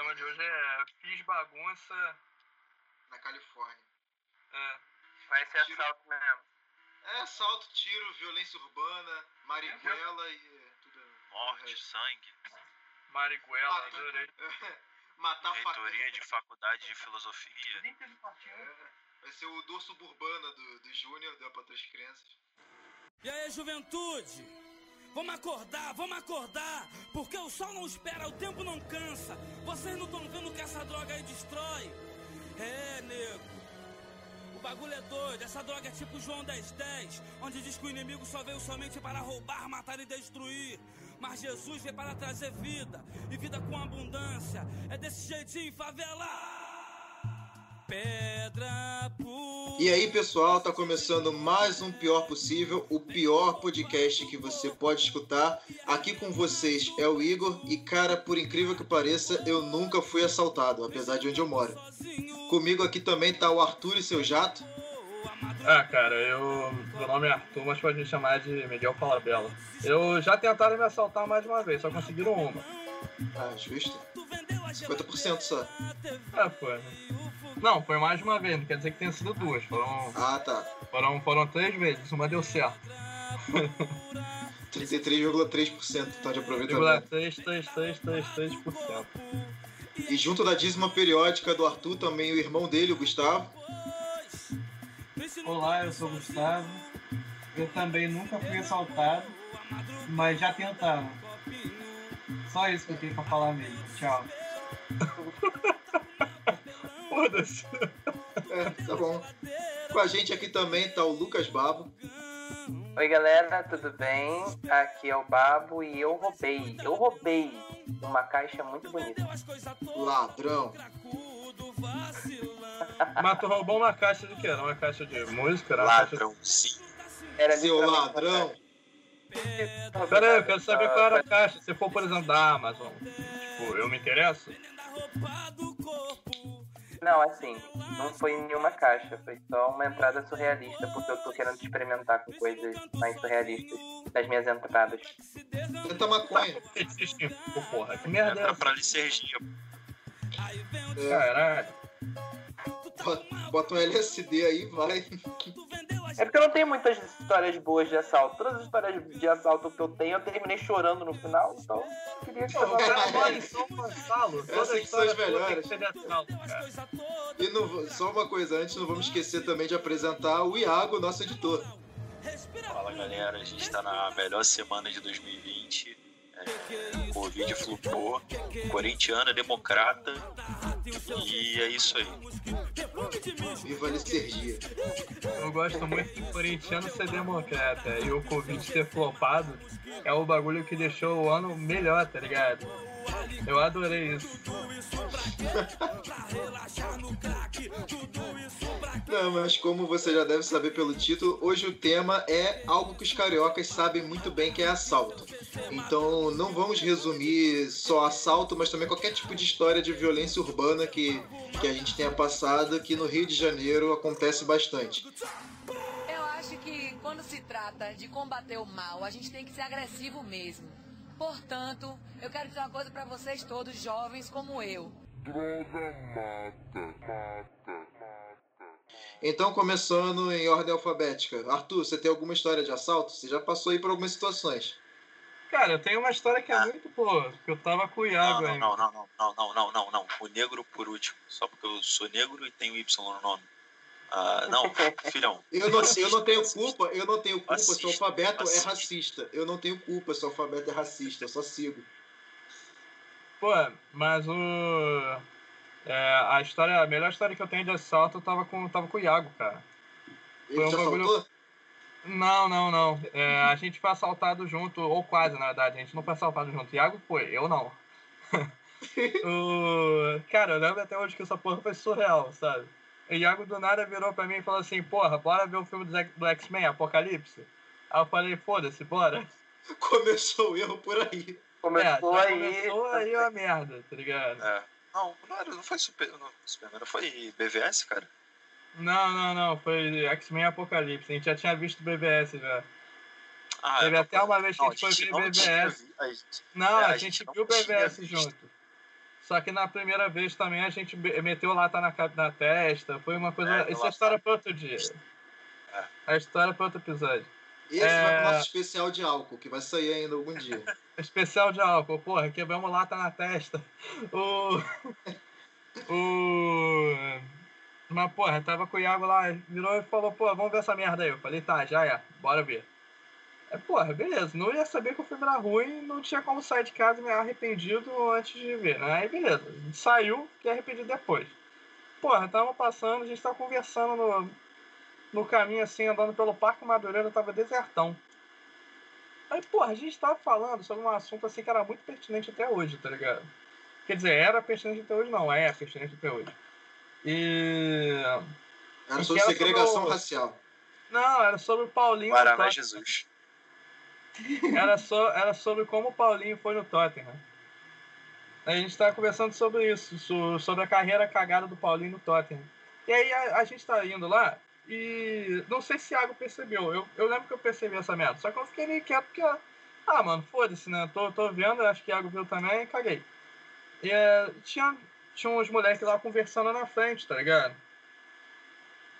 tema de hoje é Fiz bagunça. Na Califórnia. É. Vai ser Tiro. assalto mesmo. É, assalto, tiro, violência urbana, marihuela e é, tudo. Morte, sangue. Marihuela, Ah, adorei. Matar faca. Reitoria de faculdade de filosofia. Vai ser o dorso suburbana do, do Júnior, deu pra outras crianças. E aí, juventude? Vamos acordar, vamos acordar, porque o sol não espera, o tempo não cansa. Vocês não estão vendo que essa droga aí destrói? É, nego. O bagulho é doido, essa droga é tipo João 1010, onde diz que o inimigo só veio somente para roubar, matar e destruir. Mas Jesus veio para trazer vida, e vida com abundância. É desse jeitinho, favela! E aí, pessoal, tá começando mais um Pior Possível, o pior podcast que você pode escutar. Aqui com vocês é o Igor e, cara, por incrível que pareça, eu nunca fui assaltado, apesar de onde eu moro. Comigo aqui também tá o Arthur e seu jato. Ah, cara, eu. Meu nome é Arthur, mas pode me chamar de Miguel Falabella. Eu já tentaram me assaltar mais uma vez, só conseguiram uma. Ah, justo. 50% só. Ah, foi. Não, foi mais de uma vez, não quer dizer que tenha sido duas. Foram, Ah, tá. foram, foram três vezes, uma deu certo. 33,3% tá de aproveitamento. 0,333333%. E junto da dízima periódica do Arthur, também o irmão dele, o Gustavo. Olá, eu sou o Gustavo. Eu também nunca fui assaltado, mas já tentaram. Só isso que eu tenho pra falar mesmo. Tchau. Foda-se. É, tá bom. Com a gente aqui também tá o Lucas Babo. Oi, galera, tudo bem? Aqui é o Babo e eu roubei. Eu roubei uma caixa muito bonita. Ladrão. Mas tu roubou uma caixa de quê? Era uma caixa de música? Era uma caixa. Ladrãozinho. Era Seu ladrão. Pera aí, eu quero saber qual era a caixa. Se for, por exemplo, da Amazon. Tipo, eu me interesso? Não, assim, não foi nenhuma caixa, foi só uma entrada surrealista, porque eu tô querendo experimentar com coisas mais surrealistas nas minhas entradas. Tenta maconha. Pô, porra, que merda é Entra pra licergia. Caralho. Bota- bota um LSD aí, vai. É porque eu não tenho muitas histórias boas de assalto. Todas as histórias de assalto que eu tenho, eu terminei chorando no final, então eu queria que eu em São Gonçalo. Essas que são as melhores. assalto. E não- só uma coisa antes, não vamos esquecer também de apresentar o Iago, nosso editor. Fala galera, a gente tá na melhor semana de 2020. É, Covid flupou. Corintiano, democrata. E é isso aí. Viva a Licergia. Eu gosto muito do corintiano ser democrata. E o Covid ter flopado é o bagulho que deixou o ano melhor, tá ligado? Eu adorei isso. Não, mas como você já deve saber pelo título, hoje o tema é algo que os cariocas sabem muito bem que é assalto. Então não vamos resumir só assalto, mas também qualquer tipo de história de violência urbana que, que a gente tenha passado, que no Rio de Janeiro acontece bastante. Eu acho que quando se trata de combater o mal, a gente tem que ser agressivo mesmo. Portanto, eu quero dizer uma coisa pra vocês todos, jovens como eu. Então, começando em ordem alfabética. Arthur, você tem alguma história de assalto? Você já passou aí por algumas situações. Cara, eu tenho uma história que é muito boa, que eu tava com o Iago Não, ainda. não, não, não, não, não, não, não, não. O negro por último. Só porque eu sou negro e tenho Y no nome. Ah, não, filhão. Eu não, eu não tenho culpa, eu não tenho culpa, Assista, seu alfabeto é racista. Eu não tenho culpa, seu alfabeto é racista, eu só sigo. Pô, mas o. é, a história, a melhor história que eu tenho de assalto eu tava com, tava com o Iago, cara. Ele Foi um te bagulho- assaltou? Não, não, não. É, a gente foi assaltado junto, ou quase, na verdade. A gente não foi assaltado junto. Iago foi, eu não. o... Cara, eu lembro até hoje que essa porra foi surreal, sabe? O Iago do nada virou pra mim e falou assim: Porra, bora ver o filme do X-Men, Apocalipse? Aí eu falei: Foda-se, bora. Começou o erro por aí. Começou é, aí. começou aí a merda, tá ligado? É. Não, não, era, não foi Super, não, Superman, não foi BVS, cara? Não, não, não. Foi X-Men Apocalipse. A gente já tinha visto BBS já. Ah, Teve até uma vez que não, a gente foi ver não BBS. vi- a gente- Não, É, a a gente não viu visto. junto. Só que na primeira vez também a gente meteu lata na, na testa. Foi uma coisa. É, Essa lata. história é para outro dia. É. A história é para outro episódio. Esse É. vai pro nosso especial de álcool, que vai sair ainda algum dia. Especial de álcool, porra, quebramos lata na testa. O. O. Mas, porra, tava com o Iago lá, virou e falou, pô, vamos ver essa merda aí. Eu falei, tá, já é, bora ver. É, porra, beleza, não ia saber que o filme era ruim, não tinha como sair de casa me arrependido antes de ver, né? Aí beleza, saiu, fiquei arrependido depois. Porra, tava passando, a gente tava conversando no, no caminho assim, andando pelo Parque Madureira, tava desertão. Aí, porra, a gente tava falando sobre um assunto assim que era muito pertinente até hoje, tá ligado? Quer dizer, era pertinente até hoje, não, é pertinente até hoje. E. Era sobre segregação sobre o- racial. Não, era sobre o Paulinho. Guaraná. Jesus. Era, so, era sobre como o Paulinho foi no Tottenham. A gente tava conversando sobre isso, so- sobre a carreira cagada do Paulinho no Tottenham. E aí a, a gente tá indo lá e não sei se o Iago percebeu. Eu, eu lembro que eu percebi essa merda. Só que eu fiquei meio quieto porque, ah, mano, foda-se, né? Tô, tô vendo, acho que o Iago viu também e caguei. E é, tinha, tinha uns moleques lá conversando na frente, tá ligado?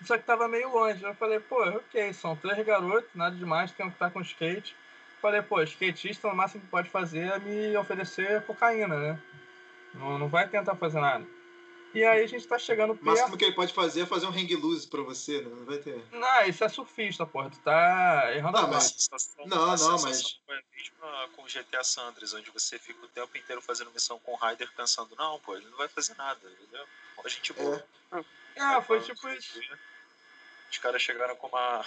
Só que tava meio longe. Eu falei, pô, ok, são três garotos, nada demais, tem um que tá com skate. Falei, pô, skatista, o máximo que pode fazer é me oferecer cocaína, né? Não, não vai tentar fazer nada. E aí a gente tá chegando O perto. máximo que ele pode fazer é fazer um hang loose pra você, né? Não vai ter. Não, isso é surfista, porra. Tu tá errando Não, a mas- sensação, Não, a não, mas- foi a mesma com GTA San Andreas, onde você fica o tempo inteiro fazendo missão com o Ryder pensando, não, pô, ele não vai fazer nada, entendeu? A gente boa. É, foi tipo isso. Os caras chegaram com uma,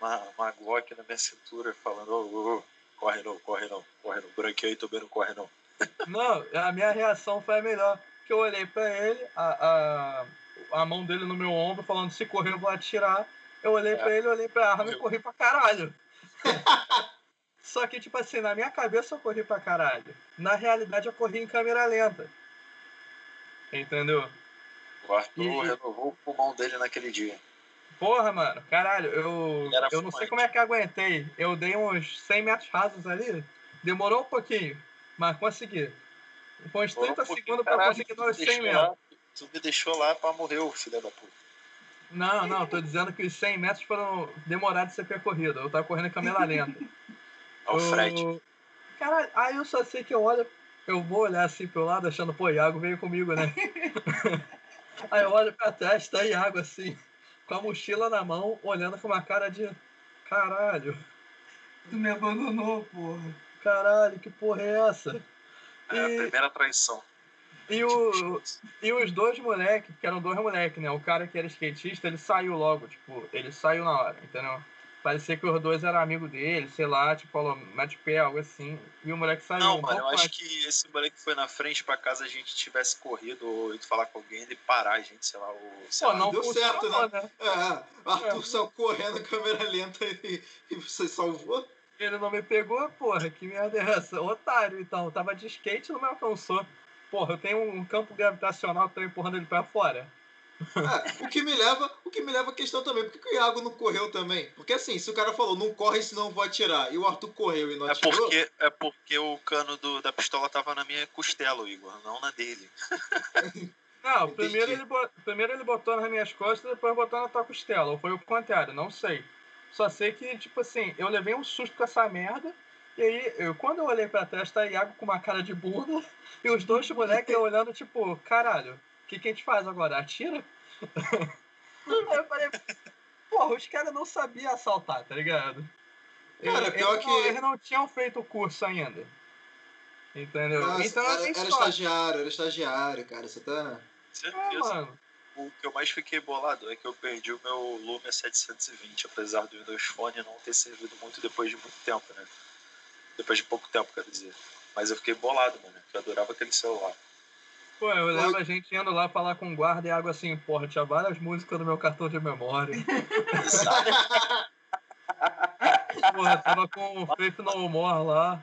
uma, uma Glock na minha cintura, falando, ô, ô, ô, corre não, corre não, corre não, branqueio também não corre não. Não, a minha reação foi a melhor. Que eu olhei pra ele, a, a, a mão dele no meu ombro, falando se correr eu vou atirar. Eu olhei pra ele, olhei pra arma e corri pra caralho. Só que, tipo assim, na minha cabeça eu corri pra caralho. Na realidade eu corri em câmera lenta. Entendeu? O Arthur E- renovou o pulmão dele naquele dia. Porra, mano, caralho, eu, era eu não sei como é que aguentei. Eu dei uns 100 metros rasos ali, demorou um pouquinho, mas consegui. Foi uns 30 Foram um segundos pra caralho, conseguir dar os me 100 deixou metros. lá- Tu me deixou lá pra morrer, filho da puta. Não, não, tô dizendo que os 100 metros foram demorados de ser percorrido. Eu tava correndo em câmera lenta. O Fred. Caralho, aí eu só sei que eu olho, eu vou olhar assim pro lado achando, pô, Iago veio comigo, né? aí eu olho pra trás, tá Iago assim, com a mochila na mão, olhando com uma cara de caralho, Tu me abandonou, porra. caralho, que porra é essa? É a E- primeira traição. E, o, e os dois moleques, que eram dois moleques, né? O cara que era skatista, ele saiu logo, tipo, ele saiu na hora, entendeu? Parecia que os dois eram amigos dele, sei lá, tipo, falou, mete pé, algo assim. E o moleque saiu Não, um mano, eu pouco acho que esse moleque foi na frente pra caso a gente tivesse corrido ou ido falar com alguém, ele parar a gente, sei lá, ou sei Pô, lá. não deu certo, funcionou, né? É, Arthur saiu correndo, câmera lenta e, e você salvou? Ele não me pegou, porra, que merda é essa? Otário, então. Tava de skate e não me alcançou. Porra, eu tenho um campo gravitacional que tá empurrando ele pra fora. É, o que me leva, o que me leva à questão também, por que, que o Iago não correu também? Porque assim, se o cara falou, não corre senão eu vou atirar, e o Arthur correu e não É atirou, porque, é porque o cano do- da pistola tava na minha costela, Igor, não na dele. Não, primeiro ele, primeiro ele botou nas minhas costas, depois botou na tua costela. Ou foi o contrário, não sei. Só sei que, tipo assim, eu levei um susto com essa merda. E aí, eu, quando eu olhei pra trás, tá Iago com uma cara de bunda. E os dois moleques olhando, tipo, caralho, que, que a gente faz agora? Atira? aí eu falei, porra, os caras não sabiam assaltar, tá ligado? Cara, Eles- pior eles que- não- eles não tinham feito o curso ainda. Entendeu? Nossa, então era, assim, era sorte. estagiário, era estagiário, cara, você tá... Certeza. mano. O que eu mais fiquei bolado é que eu perdi o meu Lumia 720, apesar do Windows Phone não ter servido muito depois de muito tempo, né? Depois de pouco tempo, quero dizer. Mas eu fiquei bolado, mano, porque eu adorava aquele celular. Pô, eu levo a gente indo lá falar com o guarda e água assim, porra, tinha várias músicas no meu cartão de memória. Exato. Porra, tava com o Faith No More lá.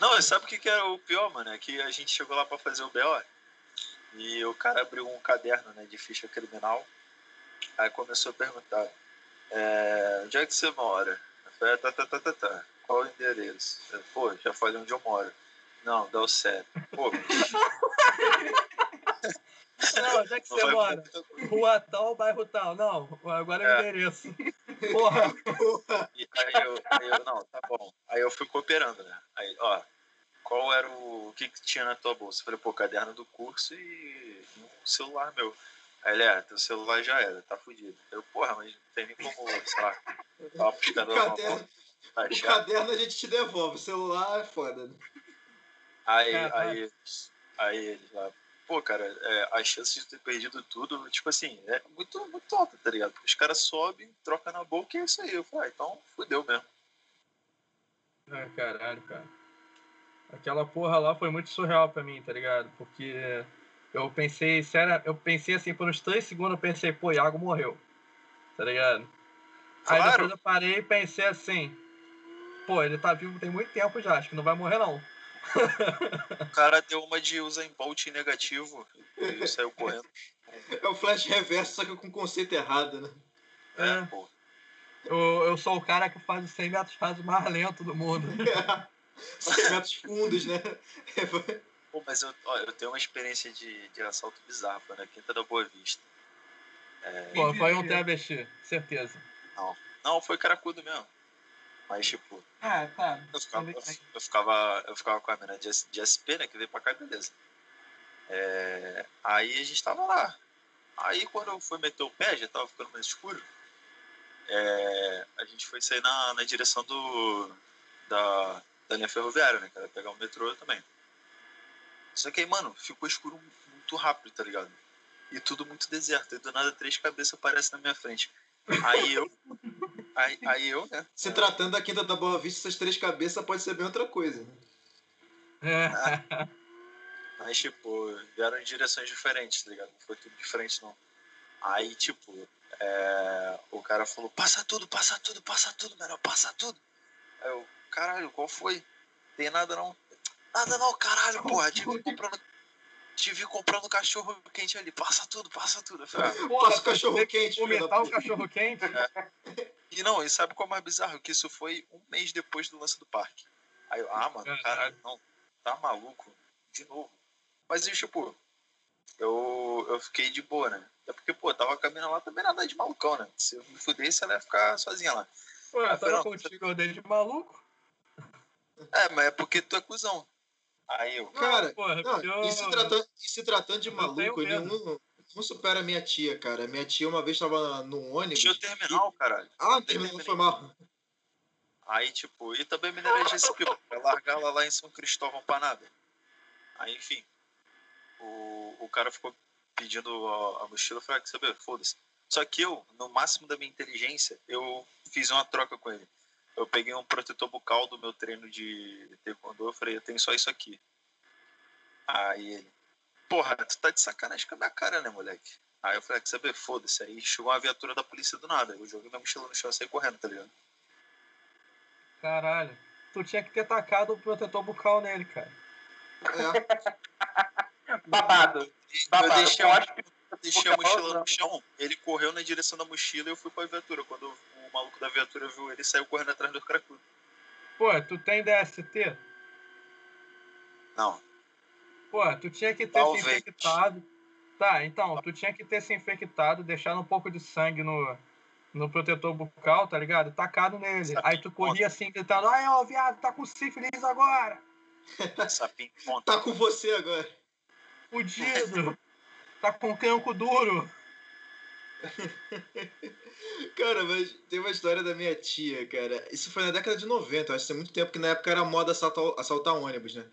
Não, sabe o que, que era o pior, mano? É que a gente chegou lá pra fazer o BO e o cara abriu um caderno né, de ficha criminal. Aí começou a perguntar: é, onde é que você mora? Eu falei, tá, tá, tá, tá, tá. qual o endereço? Eu, Pô, já falei onde eu moro. Não, deu certo. Pô, Não, onde é que você mora? Rua tal, bairro tal. Não, agora é o endereço. Porra, E aí eu, aí eu, não, tá bom. Aí eu fui cooperando, né? Aí, ó, qual era o. O que, que tinha na tua bolsa? Eu falei, pô, caderno do curso e um celular meu. Aí ele, é, teu celular já era, tá fudido. Eu, porra, mas não tem nem como, sei lá, falar pros O caras uma caderno, o caderno a gente te devolve, o celular é foda. né? Aí, Caralho. aí, aí eles lá, pô, cara, é, a chance de ter perdido tudo, tipo assim, é muito, muito alta, tá ligado? Porque os caras sobem, trocam na boca e é isso aí. Eu falei, ah, então fudeu mesmo. Ah, caralho, cara. Aquela porra lá foi muito surreal pra mim, tá ligado? Porque eu pensei, sério, eu pensei assim, por uns três segundos eu pensei, pô, Iago morreu. Tá ligado? Aí Claro. depois eu parei e pensei assim, pô, ele tá vivo tem muito tempo já, acho que não vai morrer não. O cara deu uma de Usain Bolt negativo e saiu correndo. É o flash reverso, só que com conceito errado, né? É, É. pô. Eu, eu sou o cara que faz os 100 metros rasos mais lento do mundo. 100 metros fundos, né? Pô, mas eu, ó, eu tenho uma experiência de, de assalto bizarro, foi na Quinta da Boa Vista. Pô, foi um travesti, certeza. Não, foi caracudo mesmo. Mas, tipo, Ah, tá. eu ficava, Ele- eu ficava, eu ficava com a mina de, de SP, né, que veio pra cá, beleza. É, aí a gente tava lá. Aí quando eu fui meter o pé, já tava ficando mais escuro, é, a gente foi sair na, na direção do, da, da linha ferroviária, né, cara, pegar o metrô também. Só que aí, mano, ficou escuro muito rápido, tá ligado? E tudo muito deserto. E do nada três cabeças aparecem na minha frente. Aí eu. Aí, aí eu, né? Se tratando da Quinta da Boa Vista, essas três cabeças pode ser bem outra coisa. Né? É. Mas, tipo, vieram em direções diferentes, tá ligado? Não foi tudo diferente, não. Aí, tipo, é, o cara falou: passa tudo, passa tudo, passa tudo, melhor, passa tudo. Aí eu, caralho, qual foi? Tem nada não? Nada não, caralho, porra. Te vi comprando, te vi comprando cachorro quente ali, passa tudo, passa tudo. Eu falei, ah, Porra, Passa o cachorro quente, Vomitar o cachorro quente? E não, e sabe qual é o mais bizarro? Que isso foi um mês depois do lance do parque. Aí eu, ah, mano, Caralho. caralho, não, tá maluco? De novo. Mas, e, tipo, eu, eu fiquei de boa, né? Até porque, pô, tava caminhando lá também nada de malucão, né? Se eu me fudesse, ela ia ficar sozinha lá. Pô, eu tava Não, contigo, eu dei de maluco. É, mas é porque tu é cuzão. Aí eu, Cara, Porra, Não, eu- e, se tratando, e se tratando de eu maluco, nenhum, não supera a minha tia, cara. Minha tia uma vez tava num ônibus. tinha o terminal, caralho. Ah, terminou, foi mal. Aí, tipo, e também esse pico, pra largar ela lá em São Cristóvão pra nada. Aí, enfim, o, o cara ficou pedindo a, a mochila, eu falei, ah, quer saber, foda-se. Só que eu, no máximo da minha inteligência, eu fiz uma troca com ele. Eu peguei um protetor bucal do meu treino de taekwondo, eu falei, eu tenho só isso aqui. Aí ele, porra, tu tá de sacanagem com a minha cara, né, moleque? Aí eu falei, ah, quer saber, foda-se. Aí chegou uma viatura da polícia do nada. Eu joguei minha mochila no chão e saí correndo, tá ligado? Caralho. Tu tinha que ter tacado o protetor bucal nele, cara. É, Babado. Eu Babado. deixei, Eu a- acho que eu deixei a mochila não. no chão, ele correu na direção da mochila e eu fui pra viatura. Quando o maluco da viatura viu ele, saiu correndo atrás do cracudo. Pô, tu tem DST? Não, Pô, tu tinha que ter Talvez. se infectado. Tá, então, tu tinha que ter se infectado, deixado um pouco de sangue no, no protetor bucal, tá ligado? Tacado nele. Sabe Aí tu corria assim, gritando, ai, ó, viado, tá com sífilis agora! tá com você agora. Fudido! tá com canco duro! Cara, mas tem uma história da minha tia, cara. Isso foi na década de 90, acho que tem muito tempo, que na época era moda assaltar, assaltar ônibus, né?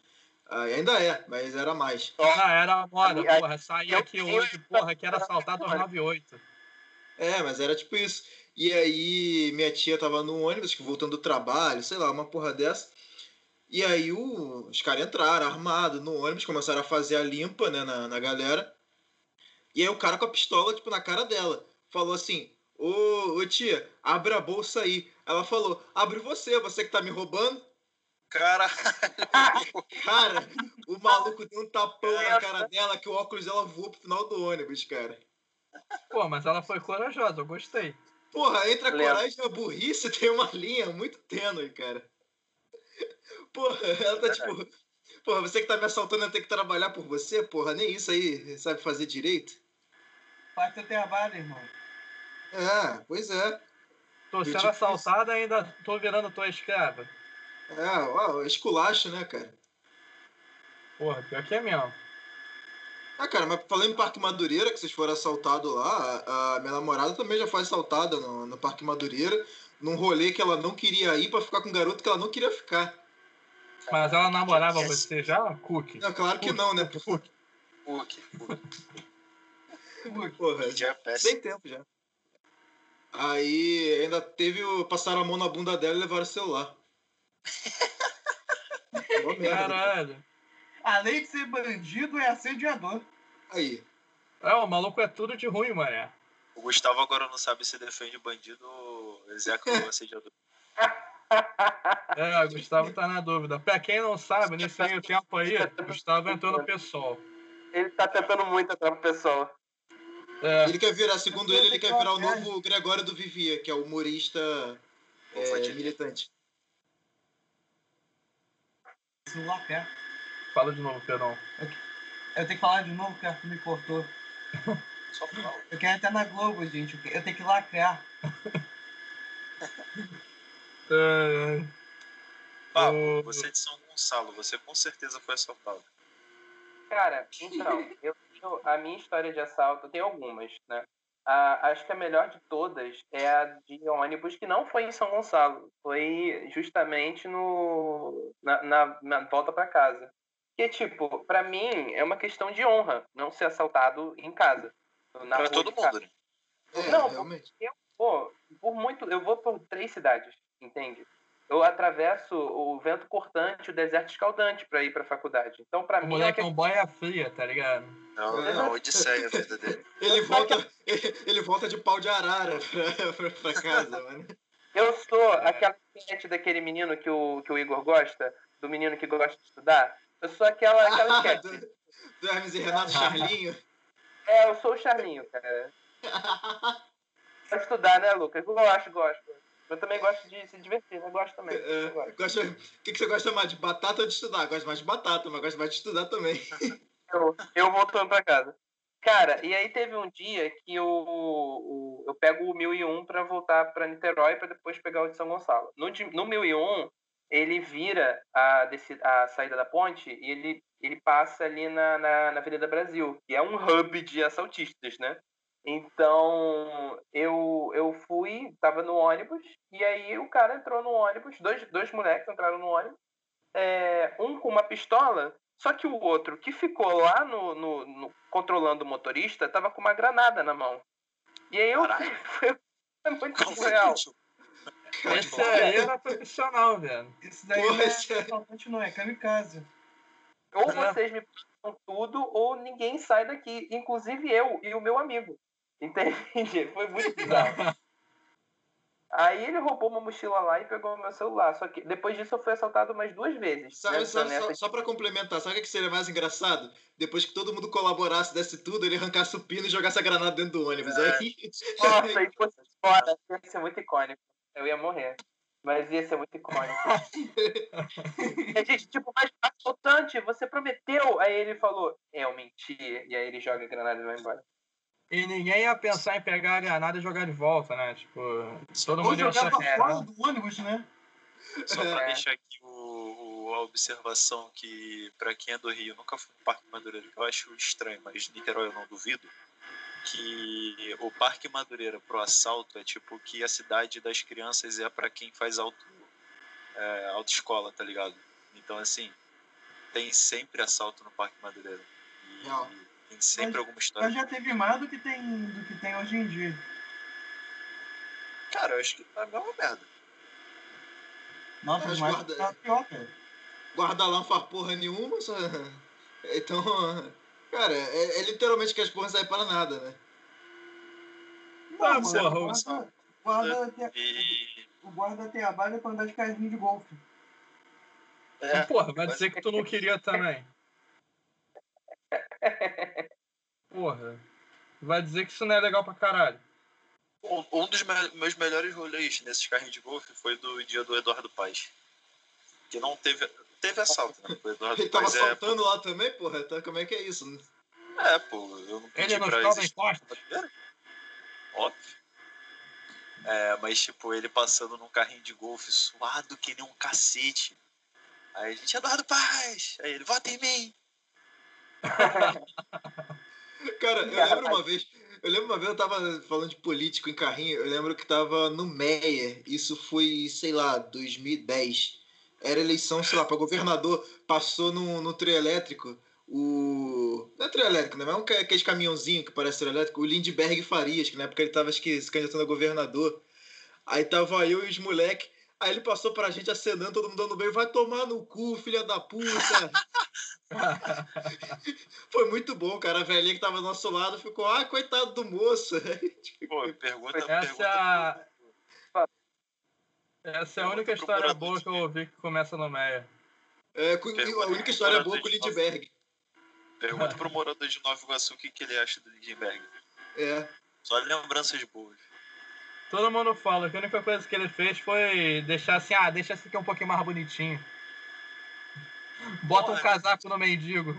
Ah, ainda é, mas era mais. Ah, era a moda, Aí- porra. Saí eu- aqui eu- hoje, porra, que era assaltado aos 98. É, mas era tipo isso. E aí, minha tia tava no ônibus, que voltando do trabalho, sei lá, uma porra dessa. E aí, o- os caras entraram armados no ônibus, começaram a fazer a limpa, né, na, na galera. E aí, o cara com a pistola, tipo, na cara dela, falou assim: Ô, ô tia, abre a bolsa aí. Ela falou: Abre você, você que tá me roubando. Cara, Cara, o maluco deu um tapão na cara dela que o óculos dela voou pro final do ônibus, cara. Pô, mas ela foi corajosa, eu gostei. Porra, entre a coragem e a burrice tem uma linha muito tênue, cara. Porra, ela tá tipo. Porra, você que tá me assaltando, eu tenho que trabalhar por você, porra. Nem isso aí sabe fazer direito. Faz teu trabalho, irmão. É, pois é. Tô sendo assaltado e ainda tô virando tua escrava. É, ó, esculacho, né, cara? Porra, pior que é mesmo. Ah, cara, mas falando em Parque Madureira, que vocês foram assaltados lá, a, a minha namorada também já foi assaltada no, no Parque Madureira, num rolê que ela não queria ir pra ficar com um garoto que ela não queria ficar. Mas ela namorava você já, Cookie? Não, claro que não, né? Hulk, Hulk. Porra, Já é. Tem tempo já. Aí ainda teve o. Passaram a mão na bunda dela e levaram o celular. Caralho. Além de ser bandido, é assediador. Aí. É, o maluco é tudo de ruim, mané. O Gustavo agora não sabe se defende bandido ou executa o assediador. É, o Gustavo tá na dúvida. Pra quem não sabe, nesse meio tempo aí, o Gustavo entrou no pessoal. Ele tá tentando muito até o pessoal. É, Ele quer virar, segundo ele, ele quer virar o novo Gregório do Vivier, que é o humorista é, militante. Celular perto. fala de novo, Pedrão. Eu tenho que falar de novo que o Arthur me cortou. Só fala. Eu quero entrar na Globo, gente. Eu tenho que lacrar. É, é. Pablo, O- você é de São Gonçalo, você com certeza foi assaltado. Cara, então, eu, eu- a minha história de assalto tem algumas, né? A- acho que a melhor de todas é a de ônibus que não foi em São Gonçalo, foi justamente no na, na, na volta para casa. Que tipo, pra mim é uma questão de honra não ser assaltado em casa. Na Pra rua todo mundo, né? É, Não, realmente. Pô, por muito, eu vou por três cidades, entende? Eu atravesso o vento cortante, o deserto escaldante pra ir pra faculdade. Então, pra O mim, é moleque é um boia fria, tá ligado? Não, É. não, Odisseia a vida dele. Ele volta, ele volta de pau de arara pra casa, mano. Eu sou aquela sketch daquele menino que o, que o Igor gosta, do menino que gosta de estudar. Eu sou aquela, aquela sketch. do, do Hermes e Renato Charlinho. É, eu sou o Charlinho, cara. Pra estudar, né, Lucas? Eu gosto, gosto. Eu também gosto de se divertir, né? Gosto também. É, Eu gosto. gosta, o que, que você gosta mais, de batata ou de estudar? Gosto mais de batata, mas gosto mais de estudar também. Eu, eu voltando pra casa. Cara, e aí teve um dia que eu, o- eu pego o 1001 pra voltar pra Niterói pra depois pegar o de São Gonçalo. No, no 1001, ele vira a, desci- a saída da ponte e ele, ele passa ali na, na, na Avenida Brasil, que é um hub de assaltistas, né? Então, eu, eu fui, tava no ônibus, e aí o cara entrou no ônibus, dois, dois moleques entraram no ônibus, é, um com uma pistola, só que o outro que ficou lá no, no- no- controlando o motorista tava com uma granada na mão. E aí eu foi, foi muito surreal. isso? Esse aí era profissional, velho. Isso daí Porra, não é esse é- assaltante, não, é kamikaze. Ou É. vocês me passam tudo, ou ninguém sai daqui, inclusive eu e o meu amigo. Entende? Foi muito bizarro. Aí ele roubou uma mochila lá e pegou meu celular. Só que depois disso eu fui assaltado umas duas vezes. Sabe, sabe, nessa- só, só pra complementar, sabe o que seria mais engraçado? Depois que todo mundo colaborasse, desse tudo, ele arrancasse o pino e jogasse a granada dentro do ônibus. É. Aí, Nossa, e fosse fora, ia ser muito icônico. Eu ia morrer. Mas ia ser muito icônico. A gente, tipo, mas assaltante, você prometeu. Aí ele falou, é, eu menti. E aí ele joga a granada e vai embora. E ninguém ia pensar em pegar a granada e jogar de volta, né? Tipo, todo Ou mundo ia jogar achar pra que fora do ônibus, né? Só pra É. deixar aqui o, o- a observação que, pra quem é do Rio, nunca fui no Parque Madureira, que eu acho estranho, mas Niterói eu não duvido, que o Parque Madureira pro assalto é tipo que a cidade das crianças é pra quem faz auto, é, autoescola, tá ligado? Então, assim, tem sempre assalto no Parque Madureira. E Real. Tem sempre Mas- alguma história. Mas já teve mais do que tem, do que tem hoje em dia. Cara, eu acho que é a mesma merda. Nossa, Mas mas guarda- tá pior, cara. guarda lá não faz porra nenhuma, só... Então, cara, é, é literalmente que as porras saem para nada, né? Não, Ah, mano, porra, guarda, guarda tem- E. o guarda tem a vaga pra andar de carrinho de golfe. É, Porra, vai dizer que tu não queria também. Porra. Vai dizer que isso não é legal pra caralho. Um, um dos me- meus melhores rolês nesses carrinhos de golfe foi do dia do Eduardo Paz. Que não teve. Teve assalto, né? O Eduardo Ele tava Paes é, assaltando lá também, porra? Tá, como é que é isso? é, pô, eu não pedi Ele nos pra existir. Óbvio. É, mas tipo, ele passando num carrinho de golfe suado que nem um cacete. Aí a gente, Eduardo Paz! Aí ele, vota em mim! Cara, eu lembro uma vez. Eu lembro uma vez eu tava falando de político em carrinho. Eu lembro que tava no Meyer. Isso foi, sei lá, 2010. Era eleição, sei lá, pra governador. Passou no, no trio elétrico. O. Não é trio elétrico, né? Mas é um aquele caminhãozinho que parece trio elétrico. O Lindbergh Farias, que na época ele tava, acho que, se candidatando a governador. Aí tava eu e os moleques. Aí ele passou pra gente acenando, todo mundo dando bem. Vai tomar no cu, filha da puta. Foi muito bom, cara. A velhinha que tava do nosso lado ficou, ah, coitado do moço. Pô, pergunta, Essa é pergunta a- pro- Essa é a única história boa que eu ouvi que começa no Meia. É, a única história boa com o Lindbergh. Pergunta pro morador de Nova Iguaçu o que, que ele acha do Lindbergh. É. Só lembranças boas. Todo mundo fala que a única coisa que ele fez foi deixar assim, ah, deixa esse aqui um pouquinho mais bonitinho. Bota um casaco no mendigo.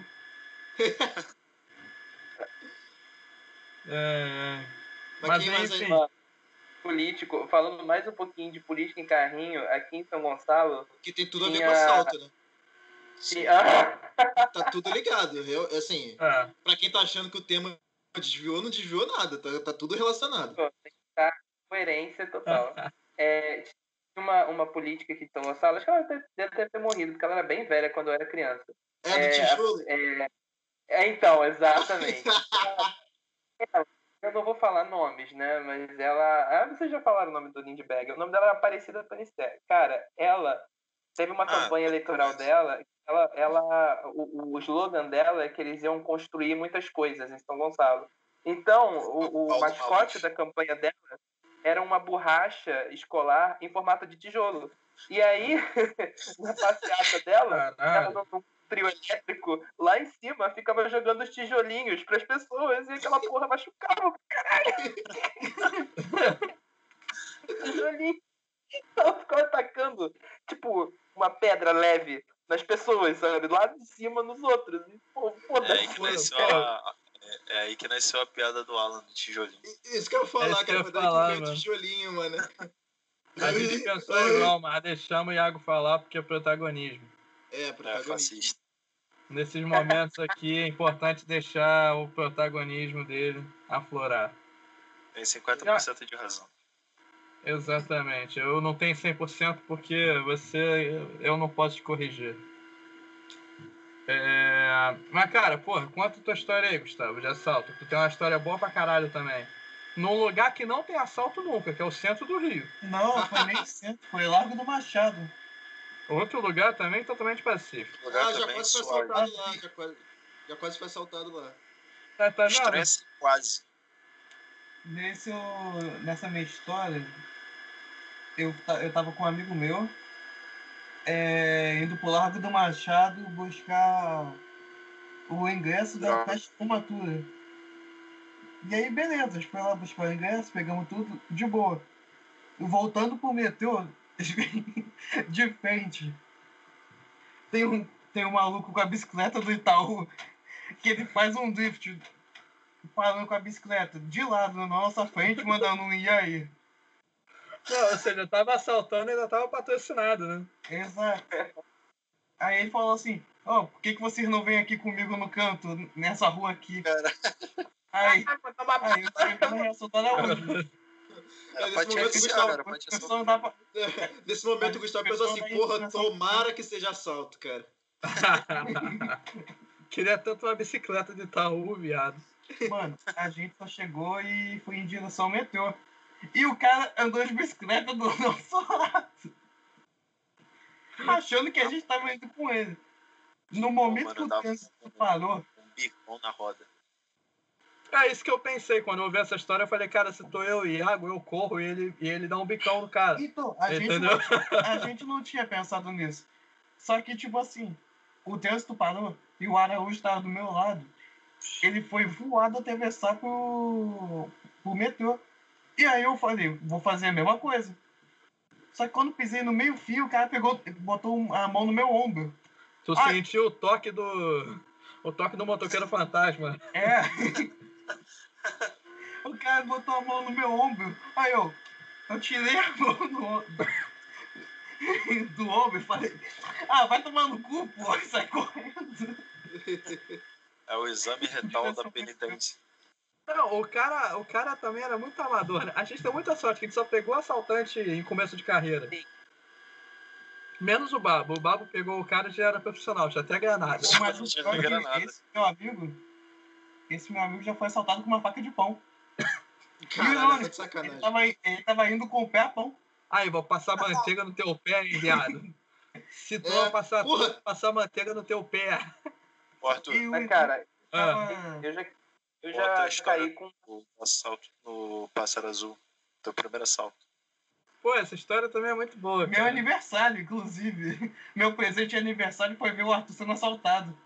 É, Mas, Mas quem mais enfim. aí? Político, falando mais um pouquinho de política em carrinho, aqui em São Gonçalo. Que tem tudo a ver Tinha- com assalto, né? Sim, ah, Tá tudo ligado. Eu, assim, é, pra quem tá achando que o tema desviou, não desviou nada. Tá, tá tudo relacionado. coerência total. É, tinha uma, uma política em São Gonçalo, acho que ela deve, deve ter morrido, porque ela era bem velha quando eu era criança. É do É, tijolo? É, é, então, exatamente. Ela- eu não vou falar nomes, né? Mas ela. Ah, vocês já falaram o nome do Lindbergh. O nome dela era Aparecida Panistério. Cara, ela teve uma Ah, campanha eleitoral conheço. dela. Ela, ela, o, o slogan dela é que eles iam construir muitas coisas em São Gonçalo. Então, o, o mascote da campanha dela era uma borracha escolar em formato de tijolo. E aí, na passeata dela, ela caralho. no, no trio elétrico, lá em cima, ficava jogando os tijolinhos pras pessoas e aquela porra machucava caralho. Tijolinho. Então ficava atacando, tipo, uma pedra leve nas pessoas, sabe? Lá de cima nos outros. E, pô, É que foda-se. a, é, é aí que nasceu a piada do Alan do tijolinho. Isso que eu ia É falar, que eu cara. ia daí falar, que veio o mano. tijolinho, mano. A gente pensou igual, mas deixamos o Iago falar porque é protagonismo. É, É, protagonista. fascista. Nesses momentos aqui é importante deixar o protagonismo dele aflorar. Tem 50% de razão. Exatamente. Eu não tenho 100% porque você. Eu não posso te corrigir. É... Mas, cara, porra, conta tua história aí, Gustavo, de assalto. Tu tem uma história boa pra caralho também. Num lugar que não tem assalto nunca, que é o centro do Rio. Não, foi nem centro, foi Largo do Machado. Outro lugar também totalmente pacífico. O lugar Ah, já quase foi assaltado lá. Já quase, já quase foi assaltado lá. Tá, tá vendo? Estresse quase. Nesse, eu- nessa minha história, eu, eu tava com um amigo meu, é, indo pro Largo do Machado buscar o ingresso da festa de formatura. E aí, beleza, foi lá buscar o ingresso, pegamos tudo, de boa. E voltando pro metrô, de frente, tem um, tem um maluco com a bicicleta do Itaú, que ele faz um drift parando com a bicicleta de lado na nossa frente, mandando um e aí. Não, ou seja, tava assaltando e ainda tava patrocinado, né? Exato. Aí ele falou assim, ó, por que, que vocês não vêm aqui comigo no canto, nessa rua aqui? Cara. Aí, aí eu falei, "Mas reação na onde? Era nesse momento, Gustavo, pra dá pra... Nesse momento, o Gustavo pensou assim: da porra, impressão- tomara que seja assalto, cara. Queria tanto uma bicicleta de Itaú, viado. Mano, a gente só chegou e foi em direção ao metrô. E o cara andou de bicicleta do nosso lado. Achando que a gente tava indo com ele. No momento mano, que o tava- trânsito parou, Um bicão na roda. É isso que eu pensei. Quando eu ouvi essa história, eu falei, cara, se tô eu e Iago, eu corro e ele, e ele dá um bicão no cara. Então, a gente, Entendeu? não, tinha- a gente não tinha pensado nisso. Só que, tipo assim, o trânsito parou e o Araújo estava do meu lado. Ele foi voado atravessar pro, pro metrô. E aí eu falei, vou fazer a mesma coisa. Só que quando pisei no meio fio, o cara pegou, botou a mão no meu ombro. Tu Ai. sentiu o toque do. O toque do motoqueiro fantasma. É. o cara botou a mão no meu ombro. Aí eu, eu tirei a mão do, ombro- do ombro e falei, ah, vai tomar no cu, pô, e sai correndo. É o exame retal da penitência. Não, o cara, o cara também era muito amador. né? A gente tem muita sorte que a gente só pegou assaltante em começo de carreira. Sim. Menos o Babo. O Babo pegou o cara e já era profissional, já até granada. Mas o pior é que granada. esse meu amigo, esse meu amigo já foi assaltado com uma faca de pão. Caralho, tá de Ele sacanagem. tava, ele tava indo com o pé a pão. Aí, vou passar manteiga no teu pé, hein, viado. Se tu É, passar, porra. passar manteiga no teu pé. Ô, Arthur, E o Mas, cara, Ah, eu já, eu já caí com. o assalto no Pássaro Azul. Teu primeiro assalto. pô, essa história também é muito boa. Meu cara. aniversário, inclusive. Meu presente de aniversário foi ver o Arthur sendo assaltado.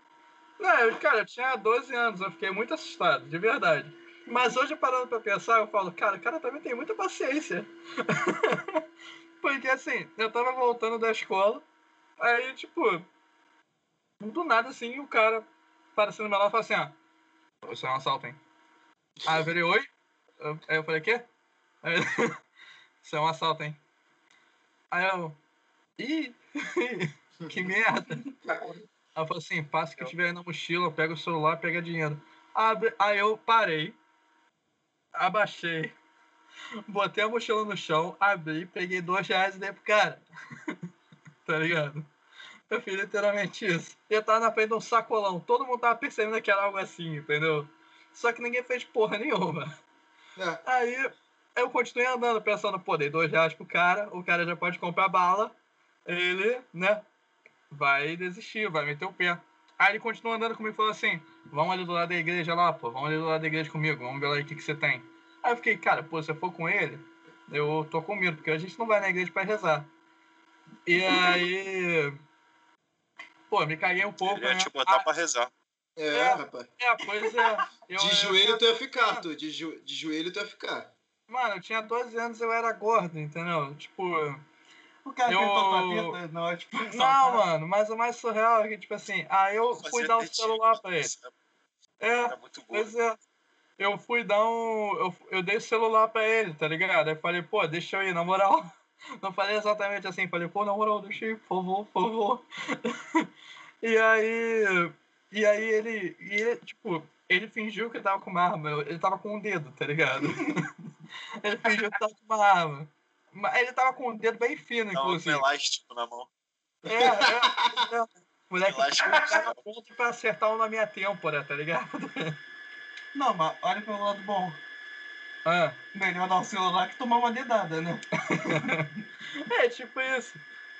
Não, eu, cara, eu tinha 12 anos, eu fiquei muito assustado, de verdade. Mas hoje, parando pra pensar, eu falo, cara, o cara também tem muita paciência. Porque, assim, eu tava voltando da escola, aí, tipo, do nada, assim, o cara parecendo e falou assim, ó, isso é um assalto, hein? Aí eu falei, oi? Aí eu falei, quê? Aí, isso é um assalto, hein? Aí eu, ih, que merda. Ela falou assim, passa que tiver aí na mochila, pega o celular, pega dinheiro. Aí eu parei, abaixei, botei a mochila no chão, abri, peguei dois reais e dei pro cara. tá ligado? Eu fiz literalmente isso. Eu tava na frente de um sacolão. Todo mundo tava percebendo que era algo assim, entendeu? Só que ninguém fez porra nenhuma. É, Aí eu continuei andando, pensando, pô, dei dois reais pro cara, o cara já pode comprar bala, ele, né, vai desistir, vai meter o pé. Aí ele continuou andando comigo e falou assim, vamos ali do lado da igreja lá, pô, vamos ali do lado da igreja comigo, vamos ver lá o que, que você tem. Aí eu fiquei, cara, pô, se eu for com ele, eu tô com medo, porque a gente não vai na igreja pra rezar. E aí, pô, me caguei um pouco, Ele ia né? te botar Ah, pra rezar. é, É. rapaz. é, pois é. Eu, De eu- joelho tu ia ficar, Arthur. De, jo- de joelho tu ia ficar. Mano, eu tinha 12 anos eu era gordo, entendeu? Tipo. O cara Eu- tentou tua na hora de Não, assaltar. mano, mas o mais surreal é que, tipo assim, aí eu fui dar o dedinho, celular pra ele. É, Era muito bom. pois é. Eu fui dar um. Eu, eu dei o celular pra ele, tá ligado? Aí falei, pô, deixa eu ir, na moral. Não falei exatamente assim, falei, pô, na moral, deixa eu ir, por favor, por favor. e aí. E aí ele, e ele, tipo, ele fingiu que tava com uma arma, ele tava com um dedo, tá ligado? ele fingiu que tava com uma arma. Mas ele tava com um dedo bem fino, Tava com um inclusive. elástico na mão. É, é, é. Moleque, Elástico. tava pronto pra acertar um na minha têmpora, tá ligado? Não, mas olha pelo lado bom. Ah, Melhor dar o celular que tomar uma dedada, né? é, tipo isso.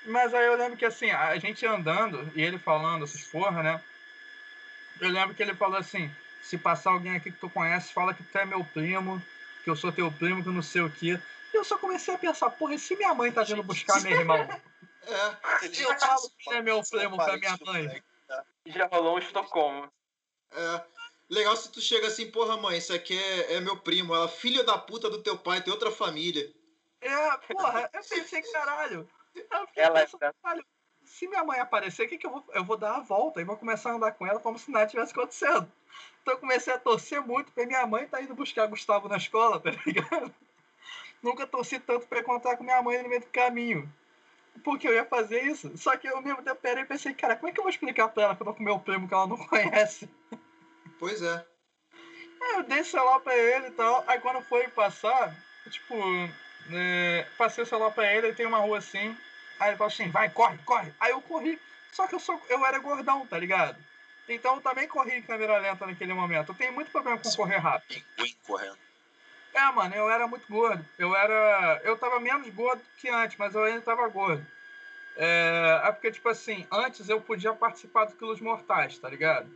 Mas aí eu lembro que assim, a gente andando e ele falando essas porra, né? Eu lembro que ele falou assim: se passar alguém aqui que tu conhece, fala que tu é meu primo, que eu sou teu primo, que eu não sei o quê. E eu só comecei a pensar, porra, e se minha mãe tá vindo buscar meu irmão? É, Ele Eu falo que é meu primo pra minha mãe. Já rolou um Estocolmo. é. Legal se tu chega assim, porra, mãe, isso aqui é, é meu primo. Ela, filha da puta do teu pai, tem outra família. É, porra, eu pensei, caralho. Eu Ela pensando, caralho, se minha mãe aparecer, o que, que eu vou? Eu vou dar a volta e vou começar a andar com ela como se nada tivesse acontecendo. Então eu comecei a torcer muito, porque minha mãe tá indo buscar Gustavo na escola, tá ligado? Nunca torci tanto pra encontrar com minha mãe no meio do caminho. Porque eu ia fazer isso. Só que eu mesmo tempo parei e pensei, cara, como é que eu vou explicar pra ela que eu tô com meu primo que ela não conhece? Pois é. Aí eu dei o celular pra ele e tal. Aí quando foi passar, tipo, é, passei o celular pra ele, e tem uma rua assim. Aí ele falou assim, vai, corre, corre. Aí eu corri. Só que eu, sou, eu era gordão, tá ligado? Então eu também corri em câmera lenta naquele momento. Eu tenho muito problema com correr rápido. Pinguim correndo. É, mano, eu era muito gordo. Eu era. Eu tava menos gordo que antes, mas eu ainda tava gordo. É, é porque, tipo assim, antes eu podia participar do Quilos Mortais, tá ligado?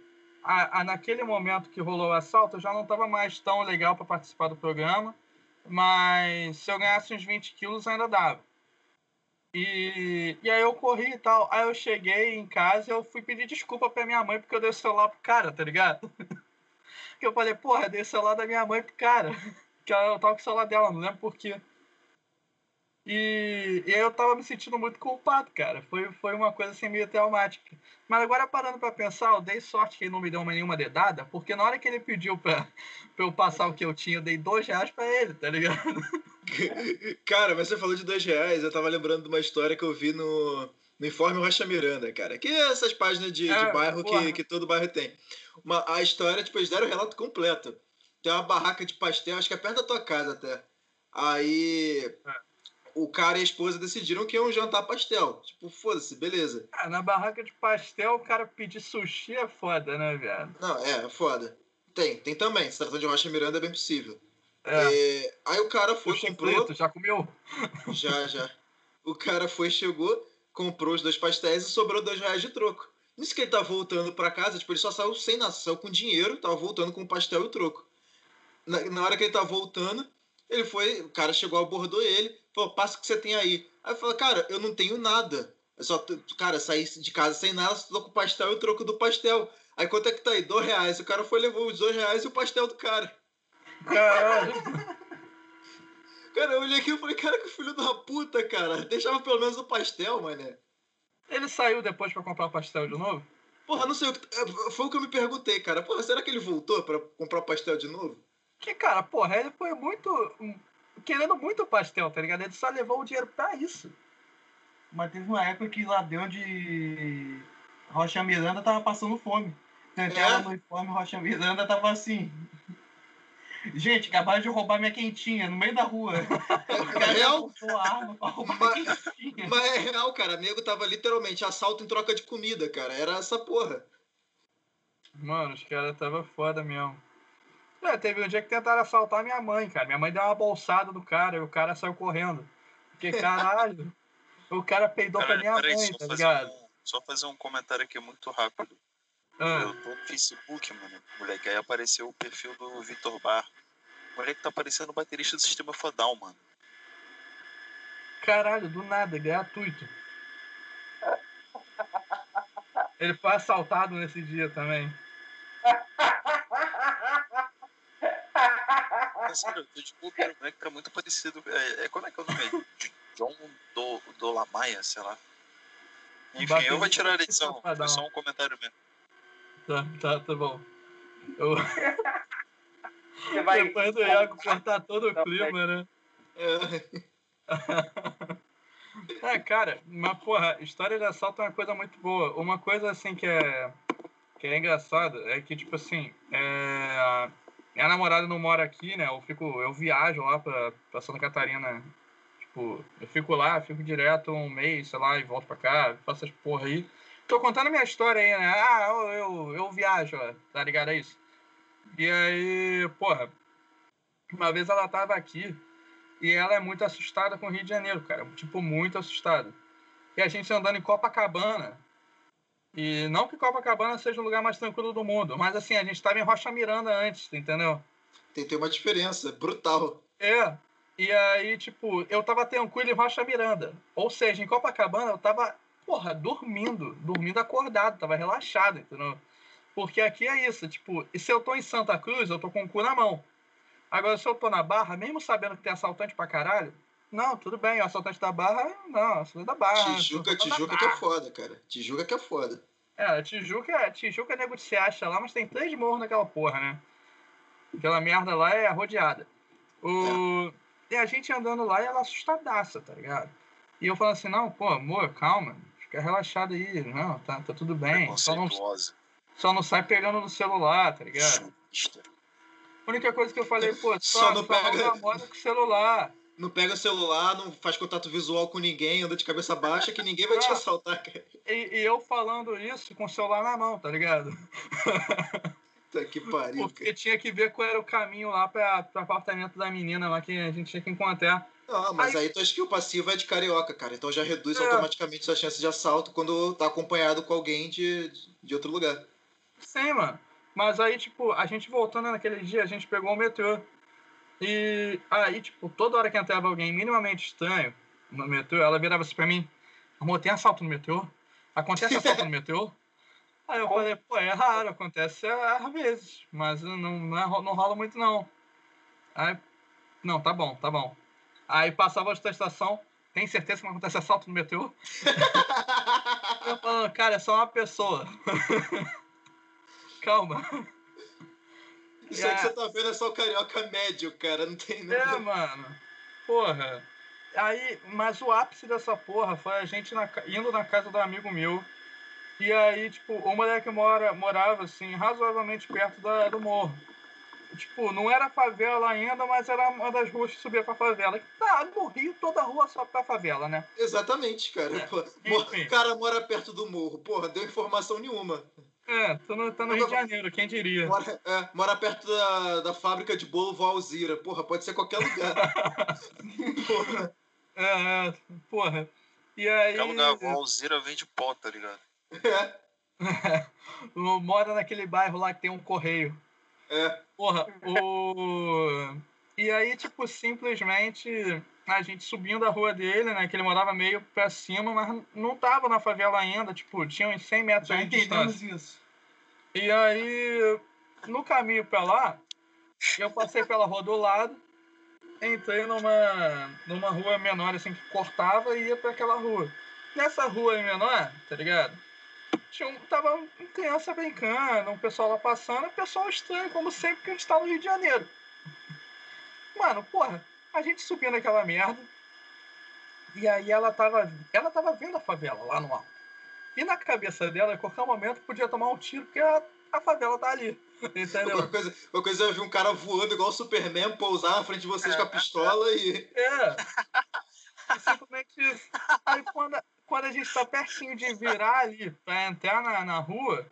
A, a- naquele momento que rolou o assalto, eu já não tava mais tão legal pra participar do programa. Mas se eu ganhasse uns 20 quilos, ainda dava. E, e aí eu corri e tal. Aí eu cheguei em casa e eu fui pedir desculpa pra minha mãe porque eu dei o celular pro cara, tá ligado? que eu falei, porra, eu dei o celular da minha mãe pro cara. Que eu tava com o celular dela, não lembro por quê. E, e aí eu tava me sentindo muito culpado, cara. Foi, foi uma coisa assim meio traumática. Mas agora parando pra pensar, eu dei sorte que ele não me deu nenhuma dedada, porque na hora que ele pediu pra, pra eu passar o que eu tinha, eu dei dois reais pra ele, tá ligado? Cara, mas você falou de dois reais, eu tava lembrando de uma história que eu vi no, no Informe Rocha Miranda, cara. Que é essas páginas de, É, de bairro que, que todo bairro tem. Uma, a história, tipo, eles deram o relato completo. Tem uma barraca de pastel, acho que é perto da tua casa até. Aí É. o cara e a esposa decidiram que iam jantar pastel. Tipo, foda-se, beleza. Ah, na barraca de pastel, o cara pedir sushi é foda, né, viado? Não, é, foda. Tem, tem também. Se tratando de Rocha Miranda, é bem possível. É. É, aí o cara foi, Sushi comprou. frito, já comeu? Já, já. O cara foi, chegou, comprou os dois pastéis e sobrou dois reais de troco. Nisso que ele tá voltando pra casa, tipo, ele só saiu sem saiu com dinheiro, tava voltando com o pastel e o troco. Na, na hora que ele tá voltando, ele foi, o cara chegou, abordou ele, falou, passa o que você tem aí. Aí eu falei, cara, eu não tenho nada. Eu só, cara, saí de casa sem nada, só tô com o pastel e o troco do pastel. Aí quanto é que tá aí? Dois reais. O cara foi, levou os dois reais e o pastel do cara. Caralho. Cara, eu olhei aqui e falei, cara, que filho da puta, cara. Deixava pelo menos o pastel, mané. Ele saiu depois pra comprar o pastel de novo? Porra, não sei o que. é, Foi o que eu me perguntei, cara. Porra, será que ele voltou pra comprar o pastel de novo? Que, cara, porra, ele foi muito. Querendo muito pastel, tá ligado? Ele só levou o dinheiro pra isso. Mas teve uma época que lá deu de Rocha Miranda tava passando fome. Então, É? no informe Rocha Miranda tava assim. Gente, acabaram de roubar minha quentinha no meio da rua. O cara real? apontou a arma pra roubar Mas- quentinha. Mas é real, cara. Nego tava literalmente assalto em troca de comida, cara. Era essa porra. Mano, os caras tava foda mesmo. É, teve um dia que tentaram assaltar minha mãe, cara. Minha mãe deu uma bolsada do cara e o cara saiu correndo. Porque, caralho, o cara peidou pra Caralho, minha peraí, mãe, tá ligado? um, só fazer um comentário aqui muito rápido. Ah, Eu tô no Facebook, mano, moleque. Aí apareceu o perfil do Vitor Bar. O moleque tá parecendo o baterista do sistema Fodal, mano. caralho, do nada, gratuito. Ele foi assaltado nesse dia também. Desculpa, o moleque tá muito parecido. É, é, como é que é o nome? De John do, do Lamaia, sei lá. Enfim, eu vou tirar a edição. Foi só um comentário mesmo. Tá, tá, tá bom. Eu, Você vai. depois do Iago cortar todo o clima, né? É, É, cara, mas porra, história de assalto é uma coisa muito boa. Uma coisa assim que é que é engraçada é que tipo assim, é, minha namorada não mora aqui, né? Eu fico, eu viajo lá pra, pra Santa Catarina, tipo, eu fico lá, fico direto um mês, sei lá, e volto pra cá, faço essas porra aí. Tô contando minha história aí, né? Ah, eu, eu, eu viajo, tá ligado? É isso. E aí, porra, uma vez ela tava aqui e ela é muito assustada com o Rio de Janeiro, cara. Tipo, muito assustada. E a gente andando em Copacabana. E não que Copacabana seja o lugar mais tranquilo do mundo, mas assim, a gente tava em Rocha Miranda antes, entendeu? tem, tem uma diferença brutal. É. E aí, tipo, eu tava tranquilo em Rocha Miranda. Ou seja, em Copacabana eu tava, porra, dormindo. Dormindo acordado, tava relaxado, entendeu? Porque aqui é isso, tipo, e se eu tô em Santa Cruz, eu tô com o cu na mão. Agora, se eu tô na Barra, mesmo sabendo que tem assaltante pra caralho, não, tudo bem, o assaltante da Barra, não, assaltante da Barra. Tijuca, Tijuca que é foda, cara. Tijuca que é foda. É, Tijuca, Tijuca nego se acha lá, mas tem três morros naquela porra, né? Aquela merda lá é rodeada. O... E a gente andando lá e ela assustadaça, tá ligado? E eu falo assim, não, pô, amor, calma, fica relaxado aí, não, tá, tá tudo bem. Só não, só não sai pegando no celular, tá ligado? Chupista. A única coisa que eu falei, pô, Só só, não só pega- namora com o celular. Não pega o celular, não faz contato visual com ninguém, anda de cabeça baixa que ninguém vai te assaltar, cara. E, e eu falando isso com o celular na mão, tá ligado? Puta que pariu, Porque cara. tinha que ver qual era o caminho lá pra, pro apartamento da menina lá que a gente tinha que encontrar. Não, mas aí tua skill passiva é de carioca, cara. Então já reduz É. automaticamente sua chance de assalto quando tá acompanhado com alguém de, de outro lugar. Sim, mano. Mas aí, tipo, a gente voltando naquele dia, a gente pegou o metrô. E aí, tipo, toda hora que entrava alguém minimamente estranho no metrô, ela virava assim pra mim: Amor, tem assalto no metrô? Acontece assalto no metrô? Aí eu falei: Pô, é raro, acontece às vezes, mas não, não, é não rola muito não. Aí, não, tá bom, tá bom. Aí passava outra estação: tem certeza que não acontece assalto no metrô? eu falando, cara, é só uma pessoa. Calma. Isso aí que você tá vendo é só o carioca médio, cara. Não tem nada. É, mano. Porra. Aí, mas o ápice dessa porra foi a gente na, indo na casa do amigo meu. E aí, tipo, o moleque mora, morava, assim, razoavelmente perto da, do morro. Tipo, não era favela ainda, mas era uma das ruas que subia pra favela. Tá, no Rio, toda rua sobe pra favela, né? Exatamente, cara. É, o cara mora perto do morro. Porra, deu informação nenhuma. É, tô no, tô no Rio de Janeiro, quem diria? Mora, é, mora perto da, da fábrica de bolo Valzira. Porra, pode ser qualquer lugar. Porra. É, é, porra. E aí. Qualquer lugar, o Alzira vende pó, tá ligado? É, mora naquele bairro lá que tem um correio. é. Porra, o. E aí, tipo, simplesmente a gente subindo a rua dele, né? Que ele morava meio pra cima, mas não tava na favela ainda, tipo, tinha uns 100 metros Já de distância. isso. E aí, no caminho pra lá, eu passei pela rua do lado, entrei numa, numa rua menor, assim, que cortava e ia pra aquela rua. Nessa rua aí menor, tá ligado? Tinha um, tava uma criança brincando, um pessoal lá passando, um pessoal estranho, como sempre que a gente tá no Rio de Janeiro. Mano, porra, a gente subindo aquela merda. E aí ela tava, ela tava vendo a favela lá no alto. E na cabeça dela, a qualquer momento, podia tomar um tiro, porque a, a favela tá ali. Entendeu? Uma coisa, uma coisa é eu vi um cara voando igual o Superman, pousar na frente de vocês com a pistola e. É. E simplesmente isso. Aí quando, quando a gente tá pertinho de virar ali pra entrar na, na rua,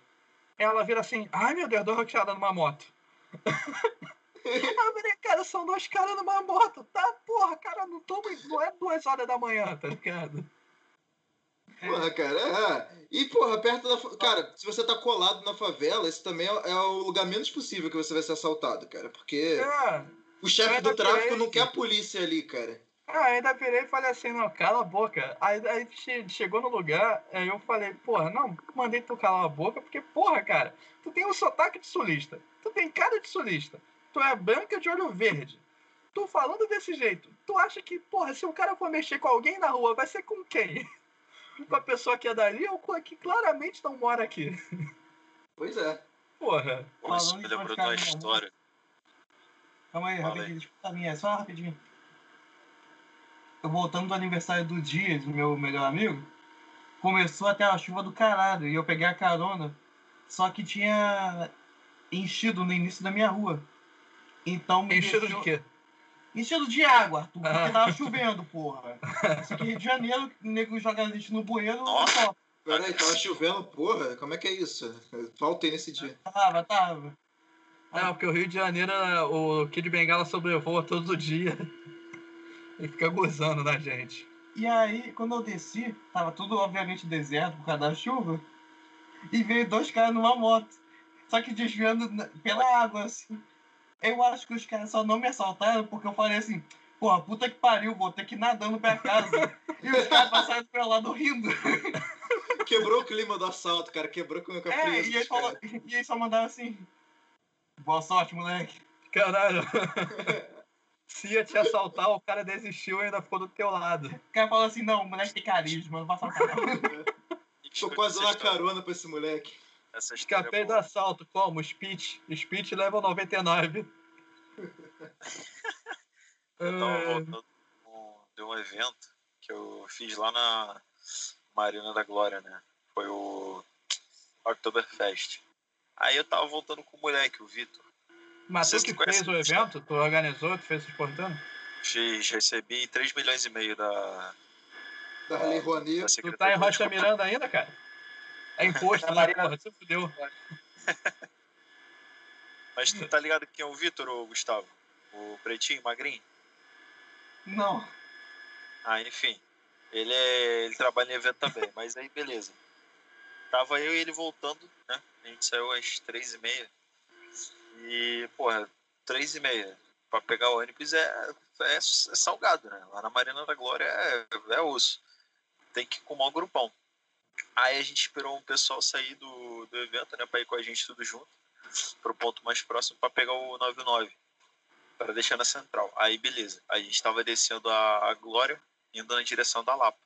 ela vira assim, ai meu Deus, dou roqueada numa moto. Eu falei, cara, são dois caras numa moto. Tá, porra, cara, não, tô, não é duas horas da manhã, tá ligado? Porra, cara, é. E, porra, perto da. Cara, se você tá colado na favela, esse também é é o lugar menos possível que você vai ser assaltado, cara. Porque É. o chefe do tráfico não quer a polícia ali, cara. Ah, ainda virei e falei assim, não, cala a boca. Aí, aí che- chegou no lugar, aí eu falei, porra, não, mandei tu calar a boca, porque, porra, cara, tu tem um sotaque de sulista, tu tem cara de sulista, tu é branca de olho verde. Tu falando desse jeito, tu acha que, porra, se o cara for mexer com alguém na rua, vai ser com quem? com a pessoa que é dali ou com a que claramente não mora aqui? Pois é. Porra. Isso me lembrou de uma rua. história. Calma aí, Fala aí. rapidinho, escuta a minha, só rapidinho. Eu voltando do aniversário do Dias, do meu melhor amigo, começou até a chuva do caralho e eu peguei a carona, só que tinha enchido no início da minha rua. Então me Enchido de deixou- quê? Enchido de água, Arthur, porque Ah. tava chovendo, porra. Isso aqui é Rio de Janeiro, o nego joga lixo no bueiro, Nossa. só. Peraí, tava chovendo, porra. Como é que é isso? Faltei nesse dia. Tava, tava. Não, porque o Rio de Janeiro, o Kid Bengala sobrevoa todo dia. E fica gozando na gente. E aí, quando eu desci, tava tudo obviamente deserto por causa da chuva. E veio dois caras numa moto. Só que desviando pela água, assim. Eu acho que os caras só não me assaltaram porque eu falei assim, porra, puta que pariu, vou ter que ir nadando pra casa. e os caras passaram pelo lado rindo. Quebrou o clima do assalto, cara. Quebrou com a É, frieza e, ele dos falou, e eles só mandaram assim. Boa sorte, moleque. Caralho. Se ia te assaltar, o cara desistiu e ainda ficou do teu lado. O cara falou assim, não, o moleque tem carisma, não vai assaltar. Tô quase essa dando história- carona pra esse moleque. Essa história é Escapei do assalto, como? Speech. Speech level 99. Eu tava É, voltando de um evento que eu fiz lá na Marina da Glória, né? Foi o Oktoberfest. Aí eu tava voltando com o moleque, o Vitor. Mas tu que fez o evento? Tu organizou? Tu fez exportando? Fiz, recebi 3 milhões e meio da, Da Lei Rouanet. Tu tá em Rocha. Miranda ainda, cara? É imposto, Na né, Marina- porra? Você fudeu. Mas tu tá ligado quem é o Vitor, ô Gustavo? O pretinho, magrinho? Não. Ah, enfim. Ele, é, ele trabalha em evento também, mas aí beleza. Tava eu e ele voltando, né? A gente saiu às três e meia. E, porra, três e meia. Pra pegar o ônibus é, é, é salgado, né? Lá na Marina da Glória é, é osso. Tem que ir com o maior grupão. Aí a gente esperou um pessoal sair do, do evento, né? Pra ir com a gente tudo junto. Pro ponto mais próximo pra pegar o 99. Para deixar na central. Aí beleza. A gente tava descendo a, a Glória indo na direção da Lapa.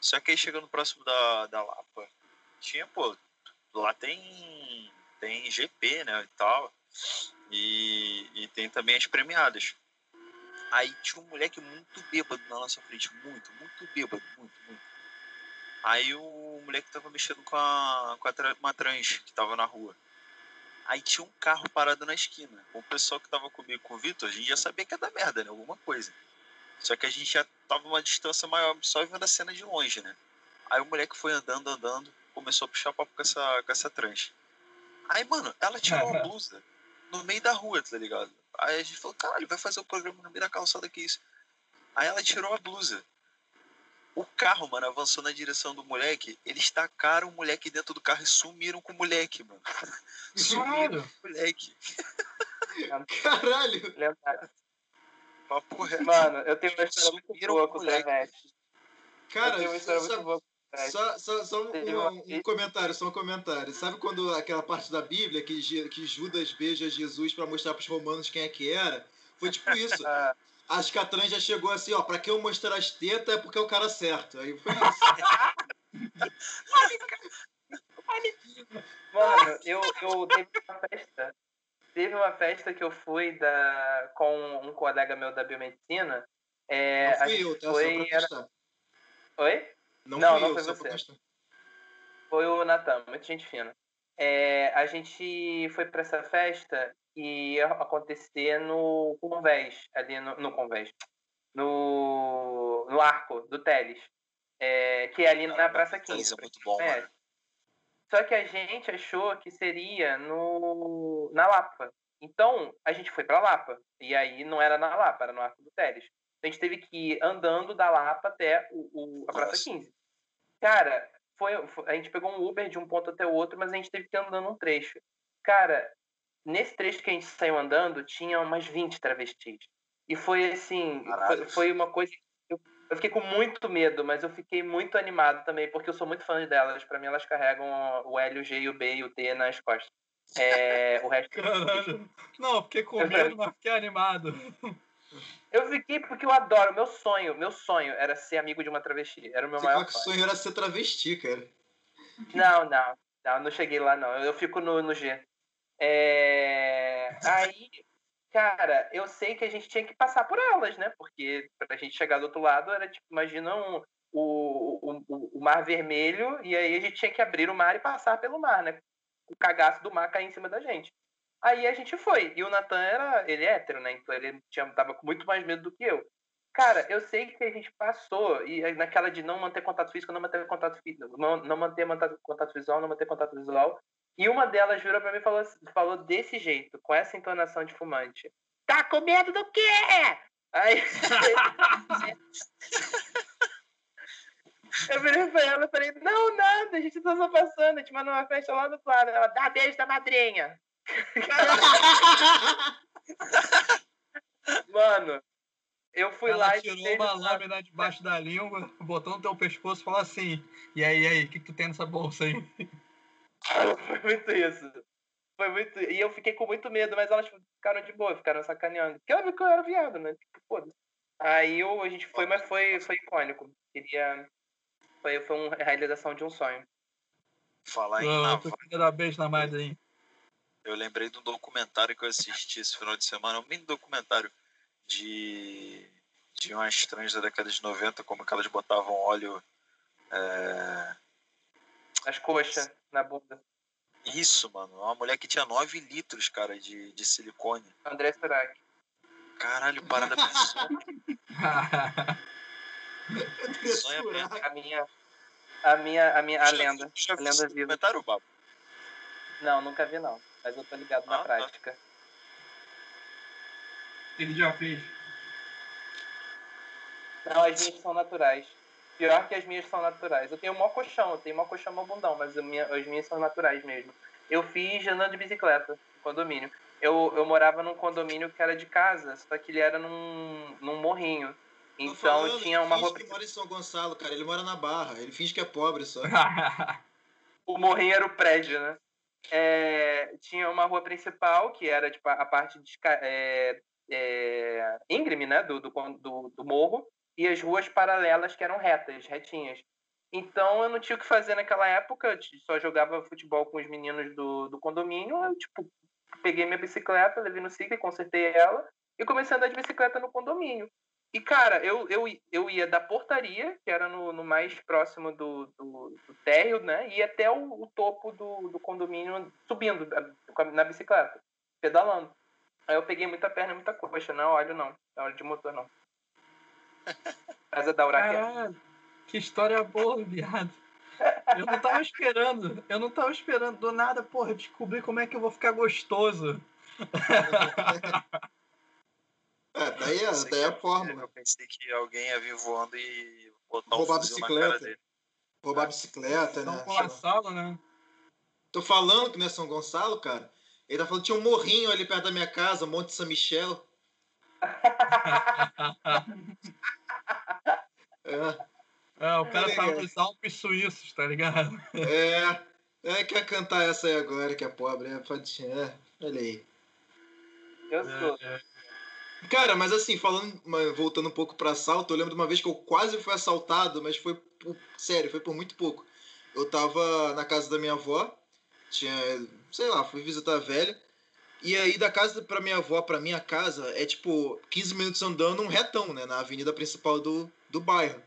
Só que aí chegando próximo da, da Lapa, tinha, pô, lá tem, tem GP, né, e tal, e, e tem também as premiadas. Aí tinha um moleque muito bêbado na nossa frente, muito, muito bêbado, muito, muito. Aí o moleque tava mexendo com, a, com a uma trans que tava na rua. Aí tinha um carro parado na esquina. O pessoal que tava comigo com o Vitor, a gente já sabia que ia dar merda, né? Alguma coisa. Só que a gente já tava uma distância maior, só vendo a cena de longe, né? Aí o moleque foi andando, andando, começou a puxar papo com essa, com essa trans. Aí, mano, ela tirou a blusa no meio da rua, tá ligado? Aí a gente falou, caralho, vai fazer o programa no meio da calçada, que isso? Aí ela tirou a blusa. O carro, mano, avançou na direção do moleque. Eles tacaram o moleque dentro do carro e sumiram com o moleque, mano. Sumiram Caralho. com o moleque. Caralho! Lendário. Papo reto. Mano, eu tenho uma história muito Sumiram boa com o. Travesti. Eu Cara, tenho uma história só, muito boa com o Travesti. só, só, só um, um- um comentário, só um comentário. Sabe quando aquela parte da Bíblia que, que Judas beija Jesus pra mostrar pros romanos quem é que era? Foi tipo isso. Acho que a trans já chegou assim, ó, pra que eu mostrar as tetas é porque é o cara certo. Aí foi isso. Mano, eu, eu teve uma festa. Teve uma festa que eu fui da, com um colega meu da biomedicina. É, não fui eu, tá? foi, era-. Oi? Não, Não, não eu, foi você. Foi o Natan, muita gente fina. É, a gente foi pra essa festa e ia acontecer no Convés, ali no, no Convés, no, no Arco do Teles, é, que é ali na Praça Isso 15. é muito bom, É. Só que a gente achou que seria no, na Lapa. Então, a gente foi pra Lapa. E aí não era na Lapa, era no Arco do Teles. A gente teve que ir andando da Lapa até o, o- a Praça Nossa. 15. Cara, foi, foi- a gente pegou um Uber de um ponto até o outro, mas a gente teve que ir andando um trecho. Cara, nesse trecho que a gente saiu andando, tinha umas 20 travestis. E foi assim, foi, foi uma coisa. Eu, eu fiquei com muito medo, mas eu fiquei muito animado também, porque eu sou muito fã delas. Pra mim, elas carregam o L, o G, o B e o T nas costas. É, o resto. Caralho. Não, fiquei com medo, mas fiquei animado. Eu fiquei porque eu adoro. Meu sonho, meu sonho era ser amigo de uma travesti. Era o meu Você maior fala que o sonho. sonho era ser travesti, cara. Não, não. Não, não cheguei lá, não. Eu fico no, no G. É, Aí, cara, eu sei que a gente tinha que passar por elas, né? Porque pra gente chegar do outro lado era tipo, imagina um, o, o- o mar vermelho e aí a gente tinha que abrir o mar e passar pelo mar, né? O cagaço do mar cair em cima da gente. Aí a gente foi. E o Natan era. Ele é hétero, né? Então ele tinha, tava com muito mais medo do que eu. Cara, eu sei que a gente passou, e naquela de não manter contato físico, não manter contato físico, não, não manter contato visual, não manter contato visual. E uma delas virou pra mim e falou, falou desse jeito, com essa entonação de fumante. Tá com medo do quê? Aí. Eu virei pra ela e falei, não, nada, a gente tá só passando, a gente mandou uma festa lá do lado. Ela, dá beijo da madrinha. Mano, eu fui Ela lá e tirou uma lâmina debaixo da língua, botou no teu pescoço e falou assim: E aí, e aí, o que, que tu tem nessa bolsa aí? Foi muito isso. Foi muito. E eu fiquei com muito medo, mas elas ficaram de boa, ficaram sacaneando. Porque ela viu que eu era viado, né? Tipo, foda Aí eu, a gente foi, mas foi, foi icônico. Queria. Foi, foi uma realização de um sonho. Falar em Ah, tu navalha, queria dar beijo na madrinha. Eu lembrei de um documentário que eu assisti esse final de semana, um mini documentário de, de umas trans da década de 90, como que elas botavam óleo. é, As coxas na bunda. Isso, mano. Uma mulher que tinha 9 litros, cara, de, de silicone. André Surak. Caralho, parada bizonha. Sonha mesmo. A minha. A minha. A minha. A lenda. já A viu lenda viva. documentário, Babo? Não, nunca vi não. Mas eu tô ligado na Ah, tá. prática. Ele já fez. Não, as minhas são naturais. Pior que as minhas são naturais. Eu tenho mó colchão, eu tenho mó colchão mó bundão, mas minha, as minhas são naturais mesmo. Eu fiz andando de bicicleta no condomínio. Eu, eu morava num condomínio que era de casa, só que ele era num, num morrinho. Então falando, tinha ele uma rua. que mora em São Gonçalo, cara. Ele mora na Barra. Ele finge que é pobre só. O morrinho era o prédio, né? É, tinha uma rua principal, que era tipo, a parte de, é, é, íngreme, né? Do, do, do, do morro. e as ruas paralelas que eram retas, retinhas. Então eu não tinha o que fazer naquela época, eu só jogava futebol com os meninos do, do condomínio. Eu, tipo, peguei minha bicicleta, levei no ciclo, consertei ela e comecei a andar de bicicleta no condomínio. E, cara, eu, eu, eu ia da portaria, que era no, no mais próximo do, do, do térreo, né? E até o, o topo do, do condomínio subindo na bicicleta, pedalando. Aí eu peguei muita perna e muita coxa. Não óleo, não. Não óleo de motor, não. Casa da Uraquia. que história boa, viado. Eu não tava esperando. Eu não tava esperando. Do nada, porra, descobrir como é que eu vou ficar gostoso. É, daí, é, daí é a fórmula. Eu pensei que alguém ia vir voando e botar Roubar um bicicleta. dele. Roubar a bicicleta, São né? Gonçalo, né? Tô falando que não é São Gonçalo, cara. Ele tá falando que tinha um morrinho ali perto da minha casa, Monte São Michel. É, É, o cara É. tava nos Alpes suíços, tá ligado? é, é, quer cantar essa aí agora, que é pobre. É, pode, é, olha aí. Eu sou. É, Cara, mas assim, falando, voltando um pouco pra assalto, eu lembro de uma vez que eu quase fui assaltado, mas foi por, sério, foi por muito pouco. Eu tava na casa da minha avó, tinha, sei lá, fui visitar a velha, e aí da casa pra minha avó pra minha casa é tipo 15 minutos andando um retão, né, na avenida principal do, do bairro.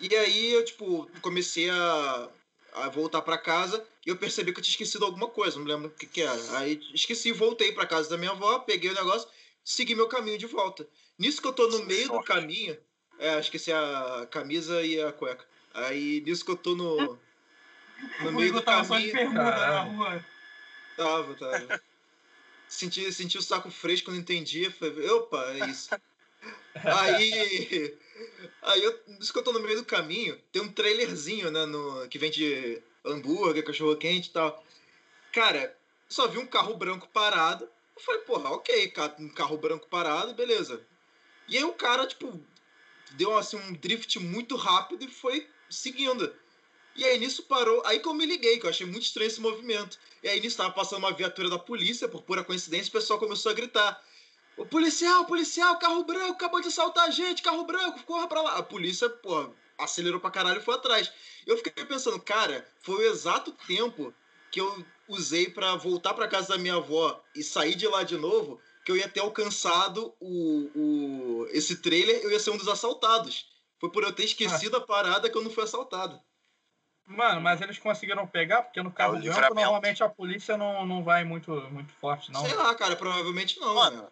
E aí eu, tipo, comecei a, a voltar pra casa e eu percebi que eu tinha esquecido alguma coisa, não lembro o que que era. Aí esqueci, voltei pra casa da minha avó, peguei o negócio segui meu caminho de volta. Nisso que eu tô no meio do caminho. É, esqueci a camisa e a cueca. Aí nisso que eu tô no. No O meio do tava só de caminho. na rua. Tava, tava. Senti, senti o saco fresco, não entendia. Falei, opa, é isso. Aí. Aí eu. Nisso que eu tô no meio do caminho, tem um trailerzinho, né? No, que vende hambúrguer, cachorro quente e tal. Cara, só vi um carro branco parado. Eu falei, porra, ok, um carro branco parado, beleza. E aí o cara, tipo, deu assim um drift muito rápido e foi seguindo. E aí nisso parou. Aí que eu me liguei, que eu achei muito estranho esse movimento. E aí nisso tava passando uma viatura da polícia, por pura coincidência, o pessoal começou a gritar. O policial, policial, carro branco, acabou de assaltar a gente, carro branco, corra pra lá. A polícia, pô, acelerou pra caralho e foi atrás. Eu fiquei pensando, cara, foi o exato tempo que eu usei pra voltar pra casa da minha avó e sair de lá de novo, que eu ia ter alcançado o, o esse trailer, eu ia ser um dos assaltados. Foi por eu ter esquecido a parada que eu não fui assaltado. Mano, mas eles conseguiram pegar, porque no carro É o branco, normalmente a polícia não, não vai muito, muito forte, não. Sei lá, cara, provavelmente não. Mano, né?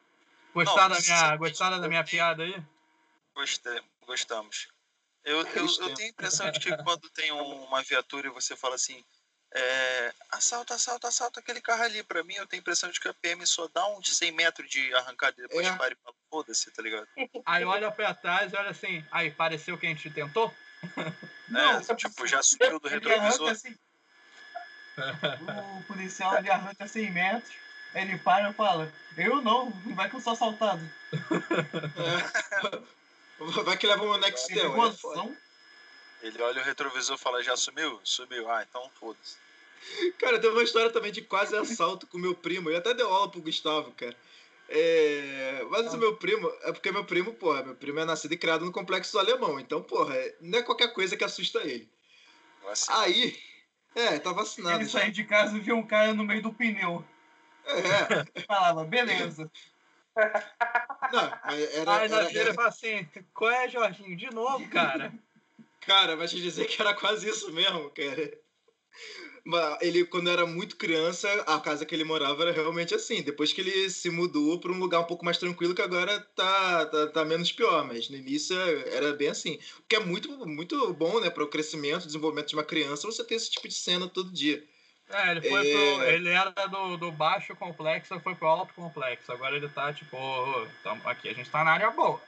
Gostaram Não, da minha, gostaram da minha piada aí? Gostei, gostamos. Eu, eu, eu tenho a impressão de que quando tem um- uma viatura e você fala assim, é, assalta, assalta, assalta aquele carro ali. Pra mim, eu tenho a impressão de que a PM só dá uns 100 metros de arrancada e depois É. para e fala, foda-se, tá ligado? Aí olha pra trás e olha assim, aí, pareceu que a gente tentou? Não, é, tipo, já sumiu do retrovisor. assim. O policial ele arranca 100 metros, ele para e fala: Eu não, vai que eu sou assaltado. É. Vai que leva um Nextel. Tem é foda. noção? Ele olha o retrovisor e fala, já sumiu? Sumiu. Ah, então foda-se. Cara, tem uma história também de quase assalto com meu primo. Eu até dei aula pro Gustavo, cara. É... Mas o meu primo, é porque meu primo, porra, meu primo é nascido e criado no complexo do alemão. Então, porra, não é qualquer coisa que assusta ele. Assim, Aí, é, tá vacinado. Ele já. saiu de casa e viu um cara no meio do pneu. É, Falava, beleza. não, mas era, Aí na era- ele fala assim, qual é, Jorginho? De novo, cara? Cara, mas te dizer que era quase isso mesmo, cara. Ele, quando era muito criança, a casa que ele morava era realmente assim. Depois que ele se mudou para um lugar um pouco mais tranquilo, que agora tá, tá, tá menos pior. Mas no início era bem assim. O que é muito, muito bom, né, para o crescimento, desenvolvimento de uma criança, você ter esse tipo de cena todo dia. É, ele foi É. pro. Ele era do, do baixo complexo, foi pro alto complexo. Agora ele tá tipo, ô, tamo aqui, a gente tá na área boa.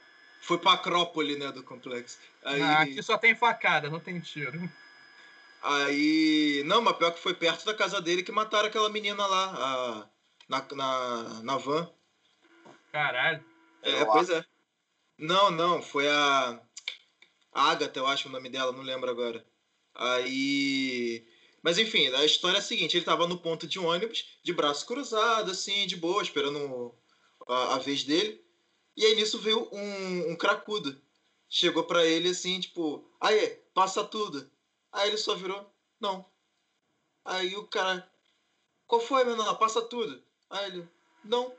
Foi pra Acrópole, né, do complexo. Aí, Ah, Aqui só tem facada, não tem tiro. aí. Não, mas pior que foi perto da casa dele que mataram aquela menina lá, a, na, na, na van. Caralho. É, Eu pois é. Não, não, foi a. A Agatha, eu acho o nome dela, não lembro agora. Aí. Mas enfim, a história é a seguinte: ele tava no ponto de ônibus, de braço cruzado, assim, de boa, esperando a, a vez dele. E aí nisso veio um, um cracudo. chegou pra ele assim, tipo, aí, passa tudo. Aí ele só virou, não. Aí o cara, qual foi, menor? Passa tudo. Aí ele, não.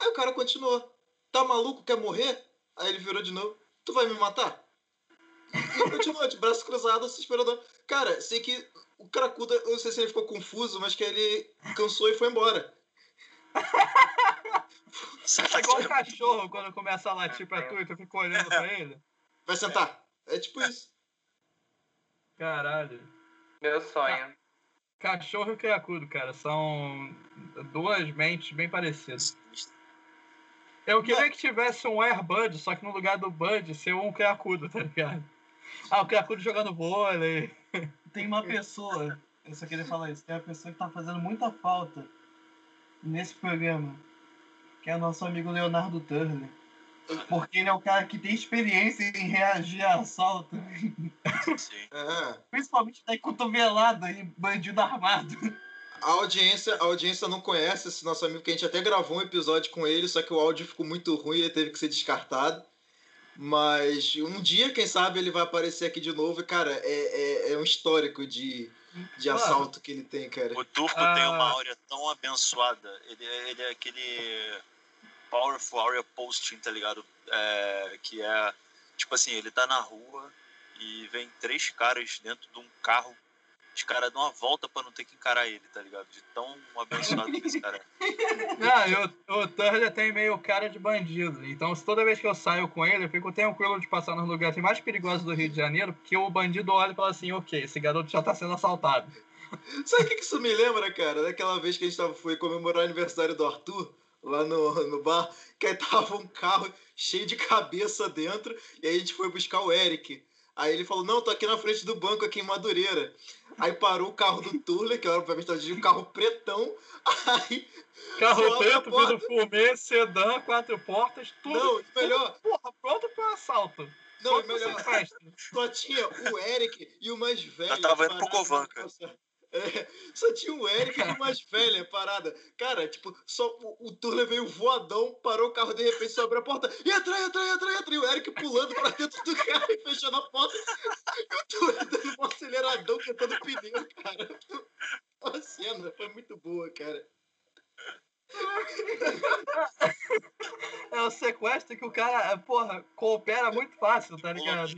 Aí o cara continuou, tá maluco, quer morrer? Aí ele virou de novo, tu vai me matar? E continuou, de braço cruzado, se esperando. Cara, sei que o Cracuda, eu não sei se ele ficou confuso, mas que ele cansou e foi embora. É igual um cachorro quando começa a latir pra tu e tu fica olhando pra ele. Vai sentar. É tipo isso. Caralho. Meu sonho. Cachorro e criacudo, cara, são duas mentes bem parecidas. Eu queria que tivesse um Airbud, só que no lugar do Bud ser um criacudo, tá ligado? Ah, o criacudo jogando vôlei. Tem uma pessoa, eu só queria falar isso, tem uma pessoa que tá fazendo muita falta nesse programa, que é o nosso amigo Leonardo Turner. Porque ele é o cara que tem experiência em reagir a assalto. Sim. É. Principalmente da cotovelada e bandido armado. A audiência, a audiência não conhece esse nosso amigo, que a gente até gravou um episódio com ele, só que o áudio ficou muito ruim e ele teve que ser descartado. Mas um dia, quem sabe, ele vai aparecer aqui de novo. E, cara, é, é, é um histórico de, de Claro. assalto que ele tem, cara. O turco Ah. tem uma áurea tão abençoada. Ele, é- ele é aquele powerful area posting, tá ligado? É, que é, tipo assim, ele tá na rua e vem três caras dentro de um carro. Os caras dão uma volta pra não ter que encarar ele, tá ligado? De tão abençoado que esse cara é. Não, o, o tem meio cara de bandido. Então, toda vez que eu saio com ele, eu fico tranquilo de passar nos lugares mais perigosos do Rio de Janeiro, porque o bandido olha e fala assim: ok, esse garoto já tá sendo assaltado. Sabe o que que isso me lembra, cara? Daquela vez que a gente tava, foi comemorar o aniversário do Arthur, lá no, no bar, que aí tava um carro cheio de cabeça dentro, e aí a gente foi buscar o Eric. Aí ele falou, não, tô aqui na frente do banco, aqui em Madureira. Aí parou o carro do Turler, que obviamente tava de um carro pretão, aí... Carro preto, vidro fumê, sedã, quatro portas, tudo. Não, e melhor, Porra, pronto pro assalto. não, melhor, só tinha o Eric e o mais velho. tava indo pro parado É, só tinha o Eric e mais velho, parada. Cara, tipo, só o, o Turner veio voadão, parou o carro, de repente só abriu a porta. E entra, entra, entra, entra. E o Eric pulando pra dentro do carro e fechando a porta. E o Turner dando um aceleradão, cantando pneu, cara. A cena foi muito boa, cara. É o sequestro que o cara, porra, coopera muito fácil, tá ligado?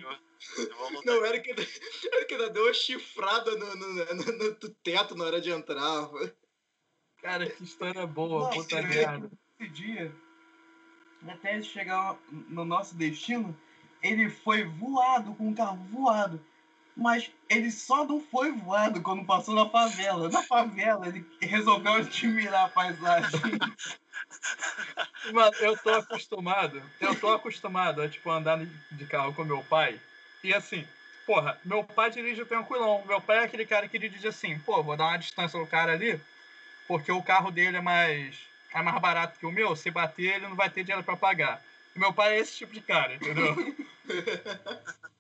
Não, o Eric, o Eric ainda deu uma chifrada no, no, no, no- no teto na hora de entrar. Cara, que história boa, Nossa, puta merda. Esse dia, até ele chegar no nosso destino, ele foi voado com um carro voado. Mas ele só não foi voado quando passou na favela. Na favela, ele resolveu admirar a paisagem. Mano, eu tô acostumado, eu tô acostumado a, tipo, andar de carro com meu pai. E assim, porra, meu pai dirige tranquilão. Meu pai é aquele cara que dirige assim, pô, vou dar uma distância no cara ali, porque o carro dele é mais, é mais barato que o meu. Se bater, ele não vai ter dinheiro pra pagar. E meu pai é esse tipo de cara, entendeu?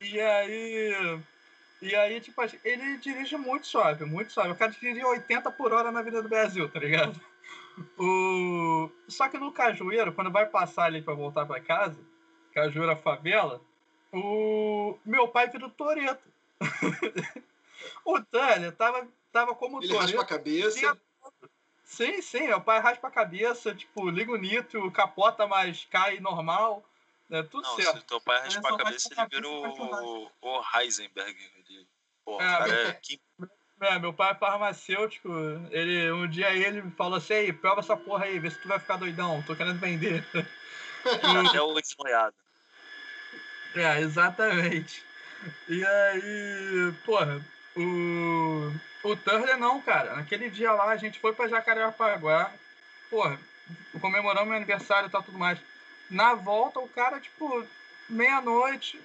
e aí. E aí, tipo, ele dirige muito suave, muito suave. O cara dirige 80 por hora na vida do Brasil, tá ligado? O... Só que no Cajueiro, quando vai passar ali pra voltar pra casa, Cajueiro favela, o meu pai vira o Toreto. o Tânia tava, tava como Ele raspa a Toreto. cabeça. Sim, sim, meu pai raspa a cabeça, tipo, liga o nitro, capota, mas cai normal. É tudo Não, certo. se teu pai raspar só a cabeça, raspa a ele vira o, o Heisenberg. Ele, pô, É, o cara é que É, meu pai é farmacêutico. Ele, um dia ele me falou assim, "Ei, prova essa porra aí, vê se tu vai ficar doidão, tô querendo vender. até o desmaiado. É, exatamente. E aí, porra, o, o Turner não, cara. Naquele dia lá a gente foi pra Jacarepaguá, porra, comemoramos meu aniversário e tal, tudo mais. Na volta, o cara, tipo, meia-noite,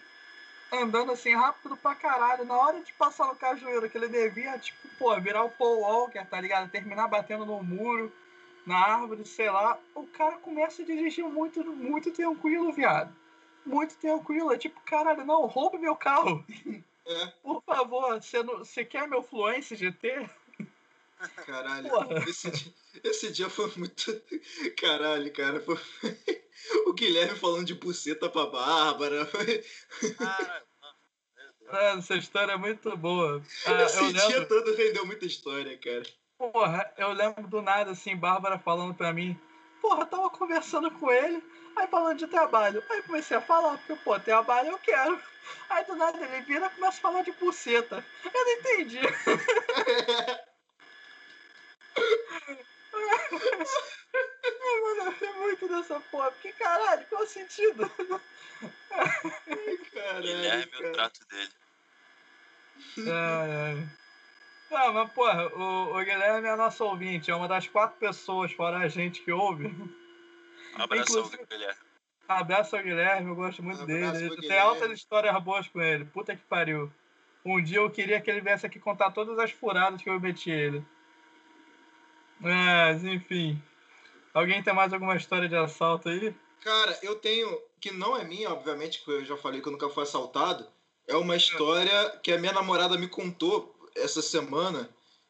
andando assim rápido pra caralho. Na hora de passar no cajueiro, que ele devia, tipo, pô, virar o Paul Walker, tá ligado? Terminar batendo no muro, na árvore, sei lá. O cara começa a dirigir muito, muito tranquilo, viado. Muito tranquilo. É tipo, caralho, não, roube meu carro. É, Por favor, você, não, você quer meu Fluence GT? caralho. Porra. Esse dia, esse dia foi muito. Caralho, cara. Foi, o Guilherme falando de buceta pra Bárbara. Cara, É, essa história é muito boa. Ah, eu Esse dia lembro, todo rendeu muita história, cara. porra, eu lembro do nada, assim, Bárbara falando pra mim, porra, eu tava conversando com ele, aí falando de trabalho. Aí eu comecei a falar, porque, pô, trabalho eu quero. Aí do nada ele vira e começa a falar de buceta. Eu não entendi. Ai, Mano, eu ri muito dessa porra, porque caralho, qual o sentido? Caralho, Guilherme, cara. o trato dele. Ai, ai. Não, mas porra, o, o Guilherme é nosso ouvinte, é uma das quatro pessoas, fora a gente que ouve. Um abração, Inclusive- Guilherme. Abraço ao Guilherme, eu gosto muito Um dele. Ele tem altas histórias boas com ele. Puta que pariu. Um dia eu queria que ele viesse aqui contar todas as furadas que eu meti ele. Mas, enfim. Alguém tem mais alguma história de assalto aí? Cara, eu tenho, que não é minha, obviamente, que eu já falei que eu nunca fui assaltado. É uma história que a minha namorada me contou essa semana,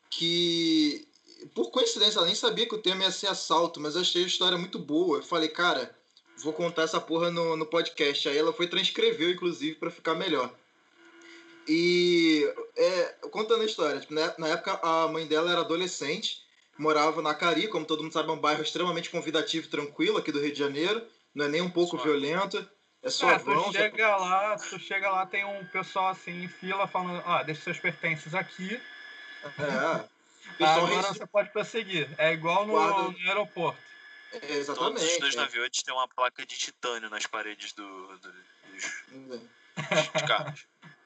que, por coincidência, ela nem sabia que o tema ia ser assalto, mas eu achei a história muito boa. Eu falei, cara, vou contar essa porra no, no podcast. Aí ela foi transcreveu, inclusive, pra ficar melhor. E, é, contando a história, tipo, na, na época a mãe dela era adolescente, morava na Cari, como todo mundo sabe, é um bairro extremamente convidativo e tranquilo aqui do Rio de Janeiro. Não é nem um pouco violento. É Ah, suavão. tu chega lá, tu chega lá, tem um pessoal assim em fila falando, ó, deixa seus pertences aqui. É. Pessoal agora rece- você pode prosseguir. É igual no, Guarda- no aeroporto. é, Todos os exatamente. dois é. navios têm uma placa de titânio nas paredes do, do- dos, É. dos carros.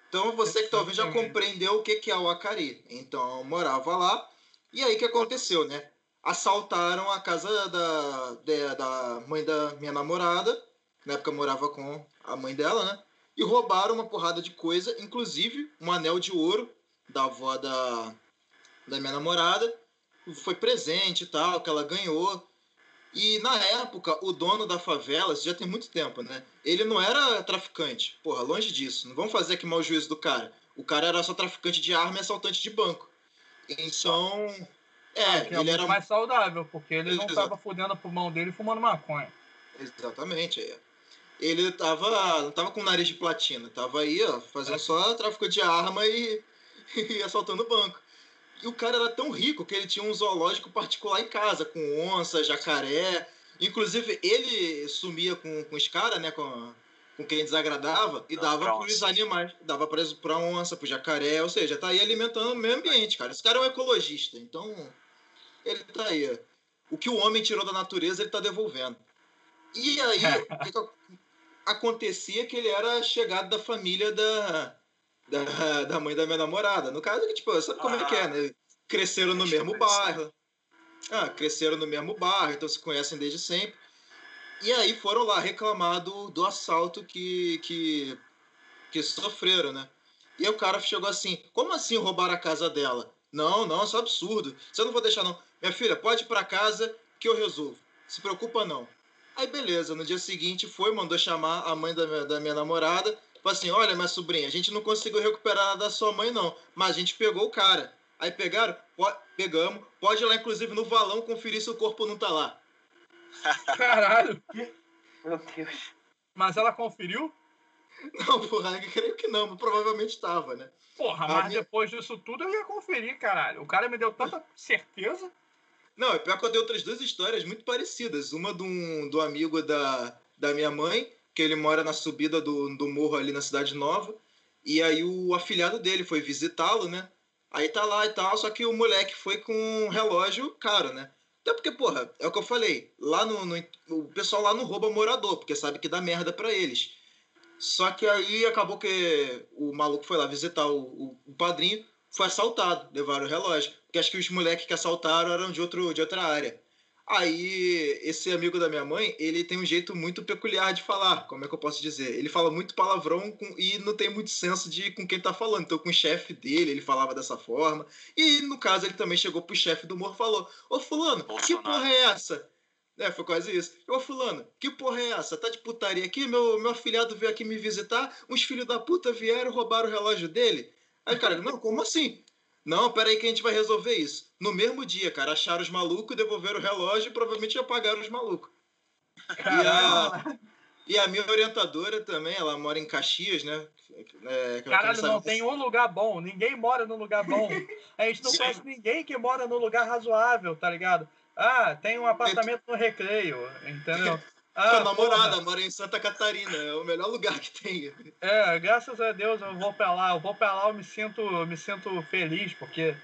Então você que talvez já Exatamente. compreendeu o que que é o Acari. Então eu morava lá. E aí que aconteceu, né? Assaltaram a casa da, da, da mãe da minha namorada. Na época eu morava com a mãe dela, né? E roubaram uma porrada de coisa, inclusive um anel de ouro da avó da, da minha namorada. Foi presente e tal, que ela ganhou. E na época, o dono da favela, já tem muito tempo, né? Ele não era traficante. Porra, longe disso. Não vamos fazer aqui mau juízo do cara. O cara era só traficante de arma e assaltante de banco. Então. É, que é ele era. mais saudável, porque ele não Exato. tava fudendo o pulmão dele fumando maconha. Exatamente, é. Ele tava. Não tava com nariz de platina, tava aí, ó, fazendo só tráfico de arma e, e assaltando banco. E o cara era tão rico que ele tinha um zoológico particular em casa, com onça, jacaré. Inclusive, ele sumia com, com os caras, né? Com, com quem desagradava, e Dava pros onça. animais. Dava pra, pra onça, pro jacaré, ou seja, tá aí alimentando o meio ambiente, cara. Esse cara é um ecologista, então. Ele tá aí. O que o homem tirou da natureza, ele tá devolvendo. E aí, acontecia que ele era chegado da família da, da, da mãe da minha namorada. No caso, que, tipo, sabe como é que é, né? Cresceram no mesmo bairro. Ah, cresceram no mesmo bairro, então se conhecem desde sempre. E aí foram lá reclamar do, do assalto que, que, que sofreram, né? E o cara chegou assim, como assim roubar a casa dela? Não, não, isso é um absurdo. Você não vou deixar, não. Minha filha, pode ir pra casa que eu resolvo. Se preocupa, não. Aí beleza, no dia seguinte foi, mandou chamar a mãe da minha, da minha namorada. Falou assim, olha, minha sobrinha, a gente não conseguiu recuperar nada da sua mãe, não. Mas a gente pegou o cara. Aí pegaram? Pegamos. Pode ir lá, inclusive, no valão conferir se o corpo não tá lá. Caralho! Meu Deus. Mas ela conferiu? Não, porra, eu creio que não, mas provavelmente tava, né? Porra, A mas minha- depois disso tudo eu ia conferir, caralho. O cara me deu tanta certeza. Não, é pior que eu tenho outras duas histórias muito parecidas. Uma do, do amigo da, da minha mãe, que ele mora na subida do, do morro ali na Cidade Nova. E aí o afilhado dele foi visitá-lo, né? Aí tá lá e tal, só que o moleque foi com um relógio caro, né? Até porque, porra, é o que eu falei. Lá no, no- o pessoal lá não rouba morador, porque sabe que dá merda pra eles. Só que aí acabou que o maluco foi lá visitar o, o, o padrinho, foi assaltado, levaram o relógio. Porque acho que os moleques que assaltaram eram de, outro, de outra área. Aí, esse amigo da minha mãe, ele tem um jeito muito peculiar de falar, como é que eu posso dizer? Ele fala muito palavrão com- e não tem muito senso de com quem tá falando. Então, com o chefe dele, ele falava dessa forma. E, no caso, ele também chegou pro chefe do morro e falou: Ô, Fulano, que porra é essa? É, foi quase isso. Ô, Fulano, que porra é essa? Tá de putaria aqui? Meu, meu afilhado veio aqui me visitar, uns filhos da puta vieram roubaram o relógio dele. Aí, cara, não, como assim? Não, peraí que a gente vai resolver isso. No mesmo dia, cara, acharam os malucos, devolveram o relógio e provavelmente já pagaram os malucos. E a, e a minha orientadora também, ela mora em Caxias, né? É, caralho, não tem um lugar bom. Ninguém mora num lugar bom. A gente não Sim. conhece ninguém que mora num lugar razoável, tá ligado? Ah, tem um apartamento no recreio, entendeu? Ah, Sua namorada mora em Santa Catarina, é o melhor lugar que tem. É, graças a Deus eu vou pra lá. Eu vou pra lá, eu me sinto, eu me sinto feliz, porque,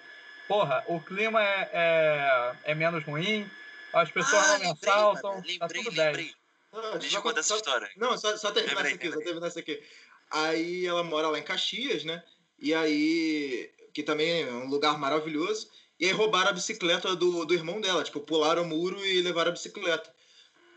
porra, o clima é, é, é menos ruim, as pessoas não me Ah, lembrei, assaltam, mano, tá lembrei, tudo 10. lembrei. Ah, Deixa só eu contar só- essa história. Não, só, só terminar Lembrei, isso aqui, só lembrei. terminar isso aqui. Aí ela mora lá em Caxias, né? E aí, que também é um lugar maravilhoso. E aí roubaram a bicicleta do, do irmão dela, tipo, pularam o muro e levaram a bicicleta.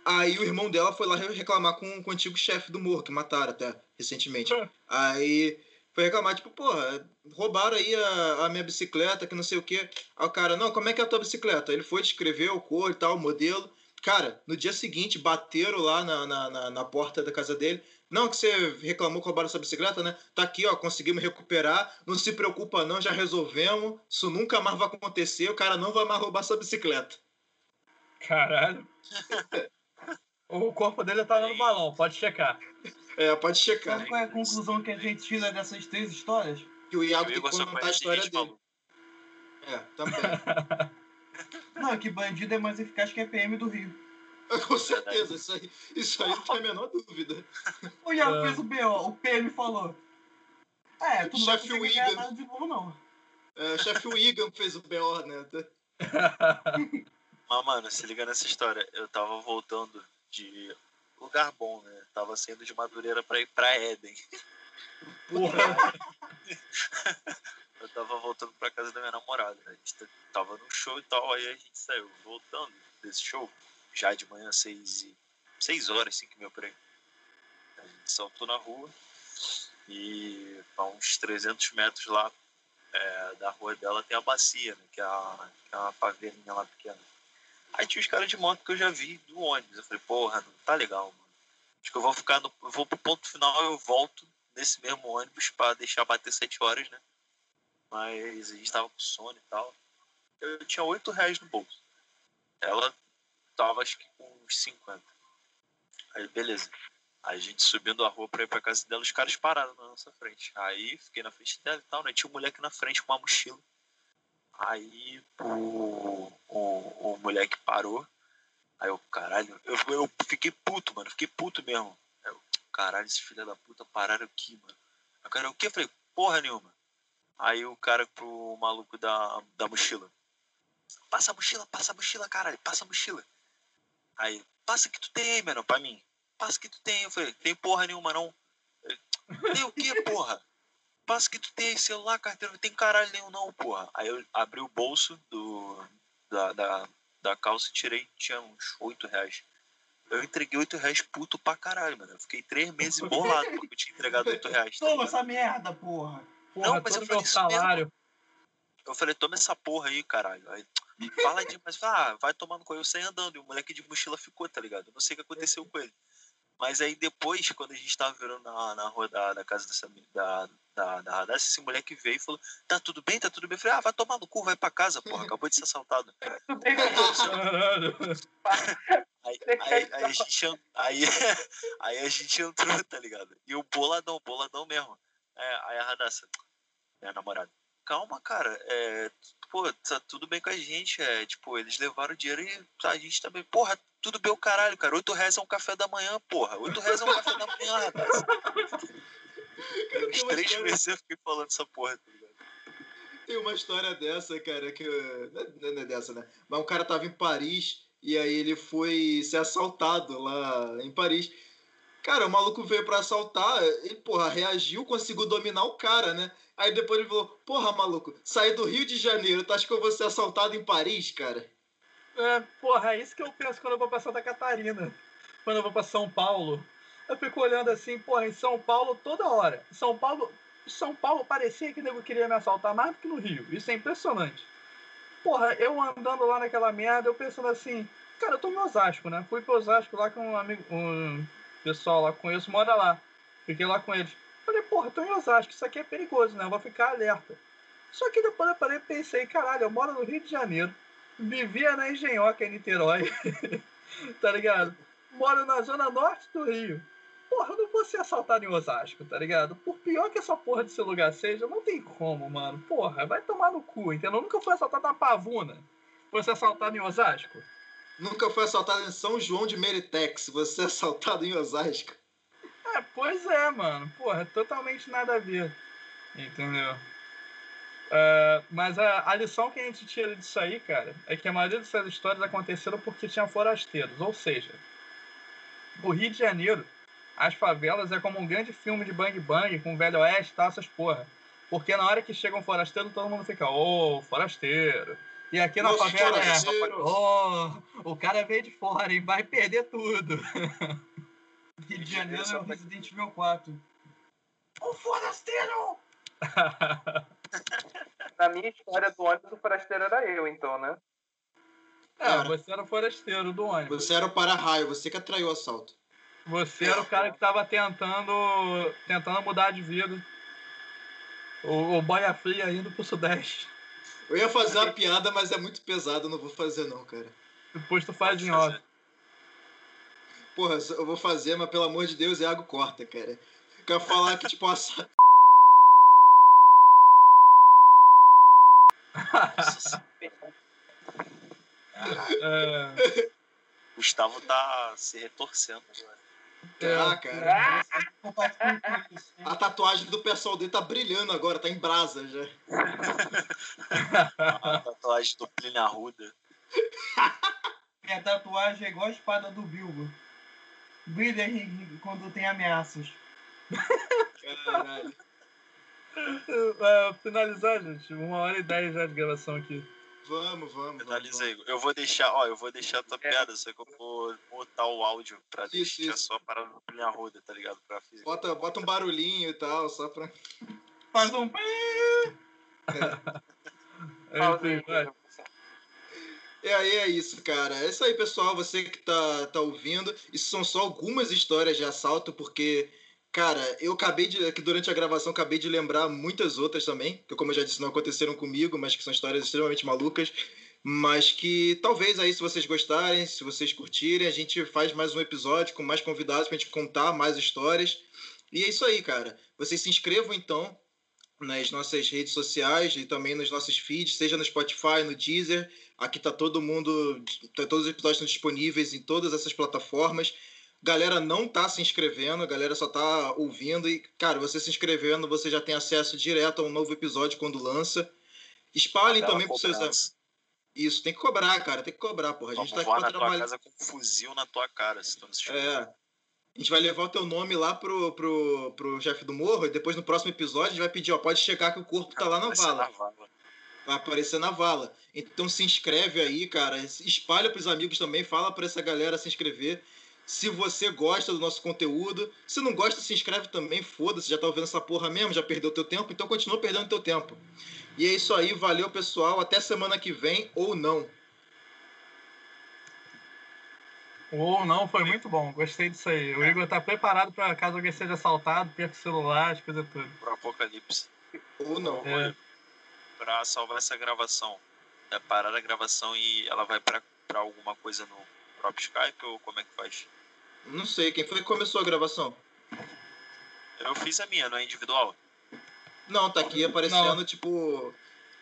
Aí o irmão dela foi lá reclamar com, com o antigo chefe do morro, que mataram até recentemente. Aí foi reclamar, tipo, porra, roubaram aí a, a minha bicicleta, que não sei o quê. Aí o cara, não, como é que é a tua bicicleta? Ele foi descrever o cor e tal, o modelo. Cara, no dia seguinte, bateram lá na, na, na, na porta da casa dele. Não, que você reclamou que roubaram sua bicicleta, né? Tá aqui, ó, conseguimos recuperar. Não se preocupa não, já resolvemos. Isso nunca mais vai acontecer. O cara não vai mais roubar sua bicicleta. Caralho. O corpo dele tá no balão, pode checar. É, pode checar. Sabe qual é a conclusão que a gente tira dessas três histórias? Que o Iago tem que contar a história dele. maluca. É, também. Não, que bandido é mais eficaz que a PM do Rio. Com certeza, isso aí, isso aí não tem a menor dúvida. O Iago É. fez o BO, o PM falou. É, tu não vai ganhar nada de novo, não. É, o chefe Wigan fez o BO, né? Mas, mano, se liga nessa história. Eu tava voltando de lugar bom, né? Tava saindo de Madureira pra ir pra Éden. Porra. Eu tava voltando pra casa da minha namorada. A gente tava num show e tal, aí a gente saiu voltando desse show, já de manhã, seis, e... seis horas, cinco mil por aí. A gente saltou na rua e a uns 300 metros lá é, da rua dela tem a bacia, né? Que é, a, que é uma lá pequena. Aí tinha os caras de moto que eu já vi do ônibus. Eu falei, porra, não tá legal, mano. Acho que eu vou ficar no. Vou pro ponto final eu volto nesse mesmo ônibus pra deixar bater sete horas, né? Mas a gente tava com sono e tal. Eu tinha oito reais no bolso. Ela tava acho que com uns 50. Aí beleza. Aí a gente subindo a rua pra ir pra casa dela, os caras pararam na nossa frente. Aí fiquei na frente dela e tal, né? Tinha um moleque na frente com uma mochila. Aí o, o, o moleque parou. Aí eu, caralho, eu, eu fiquei puto, mano. Fiquei puto mesmo. Eu, caralho, esses filha da puta pararam aqui, mano. Aí o cara, o quê? Eu falei, porra nenhuma. Aí o cara pro maluco da, da mochila. Passa a mochila, passa a mochila, caralho, passa a mochila. Aí, passa que tu tem mano, pra mim. Passa que tu tem. Eu falei, tem porra nenhuma, não. Ele, Tem o quê, porra? Passa que tu tem aí, celular, carteira, não tem caralho nenhum, não, porra. Aí eu abri o bolso do, da, da, da calça e tirei, tinha uns 8 reais. Eu entreguei 8 reais puto pra caralho, mano. Eu fiquei três meses bolado porque eu tinha entregado 8 reais. tá Toma ligado? essa merda, porra. Porra, Não, mas eu falei isso mesmo. salário. Eu falei, toma essa porra aí, caralho. Aí, fala de, mas ah, vai tomando com Eu saí andando e o moleque de mochila ficou, tá ligado? Eu não sei o que aconteceu com ele. Mas aí depois, quando a gente tava virando na, na rua da, da casa dessa, da, da, da Radassa, esse moleque veio e falou: Tá tudo bem, tá tudo bem. Eu falei: Ah, vai tomar no cu, vai pra casa, porra, acabou de ser assaltado. Aí, aí, aí a gente, en- aí, aí a gente entrou, tá ligado? E o boladão, boladão mesmo. É, aí a Radassa, minha namorada, calma, cara, é, pô, tá tudo bem com a gente, é, tipo, eles levaram o dinheiro e a gente também, porra, tudo bem o caralho, cara, oito reais é um café da manhã, porra, oito reais é um café da manhã. Cara, Uns três história- meses eu fiquei falando essa porra, tá ligado? Tem uma história dessa, cara, que. Não é- não é dessa, né? Mas um cara tava em Paris e aí ele foi ser assaltado lá em Paris. Cara, o maluco veio pra assaltar, ele, porra, reagiu, conseguiu dominar o cara, né? Aí depois ele falou: Porra, maluco, saí do Rio de Janeiro, tu acha que eu vou ser assaltado em Paris, cara? É, porra, é isso que eu penso quando eu vou pra Santa Catarina. Quando eu vou pra São Paulo. Eu fico olhando assim, porra, em São Paulo toda hora. São Paulo, São Paulo parecia que o nego queria me assaltar mais do que no Rio. Isso é impressionante. Porra, eu andando lá naquela merda, eu pensando assim, cara, eu tô em Osasco, né? Fui pro Osasco lá com um amigo, um pessoal lá que conheço, mora lá. Fiquei lá com eles. Falei, porra, tô em Osasco, isso aqui é perigoso, né? Eu vou ficar alerta. Só que depois eu parei e pensei, caralho, eu moro no Rio de Janeiro vivia na Engenhoca, em Niterói. tá ligado? moro na zona norte do Rio. Porra, eu não vou ser assaltado em Osasco, tá ligado? Por pior que essa porra desse lugar seja, não tem como, mano. Porra, vai tomar no cu, entendeu? Eu nunca fui assaltado na Pavuna. Vou ser assaltado em Osasco. Nunca foi assaltado em São João de Meritex. Você é assaltado em Osasco. É, pois é, mano. Porra, é totalmente nada a ver. Entendeu? Uh, mas a, a, lição que a gente tira disso aí, cara, é que a maioria dessas histórias aconteceram porque tinha forasteiros. Ou seja, o Rio de Janeiro, as favelas é como um grande filme de bang bang com velho oeste e tal, essas porra. Porque na hora que chega um forasteiro, todo mundo fica, ô, oh, forasteiro. E aqui na Nossa, favela é, oh, o cara veio de fora e vai perder tudo. Rio de Janeiro é o Resident Evil 4. Um forasteiro! Na minha história do ônibus, o forasteiro era eu, então, né? É, você era o forasteiro do ônibus. Você era o para-raio, você que atraiu o assalto. Você era o cara que tava tentando, tentando mudar de vida. O, o boia fria indo pro sudeste. Eu ia fazer uma piada, mas é muito pesado, não vou fazer não, cara. Depois tu faz em off. Porra, eu vou fazer, mas pelo amor de Deus, é água corta, cara. Eu quero falar que, tipo, a, é... Gustavo tá se retorcendo agora. Tá, cara. A tatuagem do pessoal dele tá brilhando agora, tá em brasa já. a tatuagem do Plínio Arruda. Minha tatuagem é igual a espada do Bilbo. Brilha quando tem ameaças. Caralho. Uh, finalizar, gente. Uma hora e dez já de gravação aqui. Vamos, vamos. Finaliza aí. Eu vou deixar, ó, eu vou deixar a tua é. piada, só que eu vou botar o áudio pra isso, deixar isso. só para minha roda, tá ligado? Pra bota, bota um barulhinho e tal, só pra. Faz um. É. é, e aí é isso, cara. É isso aí, pessoal. Você que tá, tá ouvindo. Isso são só algumas histórias de assalto, porque Cara, eu acabei de. durante a gravação acabei de lembrar muitas outras também, que como eu já disse, não aconteceram comigo, mas que são histórias extremamente malucas. Mas que talvez aí, se vocês gostarem, se vocês curtirem, a gente faz mais um episódio com mais convidados pra gente contar mais histórias. E é isso aí, cara. Vocês se inscrevam então nas nossas redes sociais e também nos nossos feeds, seja no Spotify, no Deezer. Aqui tá todo mundo. Tá, todos os episódios estão disponíveis em todas essas plataformas galera não tá se inscrevendo, a galera só tá ouvindo e, cara, você se inscrevendo, você já tem acesso direto a um novo episódio quando lança. Espalhem também pros seus amigos. Isso, tem que cobrar, cara, tem que cobrar, porra. A gente Vamos tá aqui na tua casa com um fuzil na tua cara, se tu não É. A gente vai levar o teu nome lá pro, pro, pro chefe do morro e depois no próximo episódio a gente vai pedir, ó, pode chegar que o corpo tá lá na vala. na vala. Vai aparecer na vala. Então se inscreve aí, cara. Espalha pros amigos também, fala pra essa galera se inscrever. Se você gosta do nosso conteúdo, se não gosta, se inscreve também, foda-se, já tá ouvindo essa porra mesmo, já perdeu teu tempo, então continua perdendo teu tempo. E é isso aí, valeu pessoal, até semana que vem ou não. Ou não, foi muito bom, gostei disso aí. O Igor tá preparado para caso alguém seja assaltado, perca o celular, as coisas tudo. Pro apocalipse. Ou não. É. Pra salvar essa gravação, é parar a gravação e ela vai para alguma coisa no próprio Skype ou como é que faz? Não sei, quem foi que começou a gravação? Eu fiz a minha, não é individual? Não, tá aqui aparecendo, não. tipo.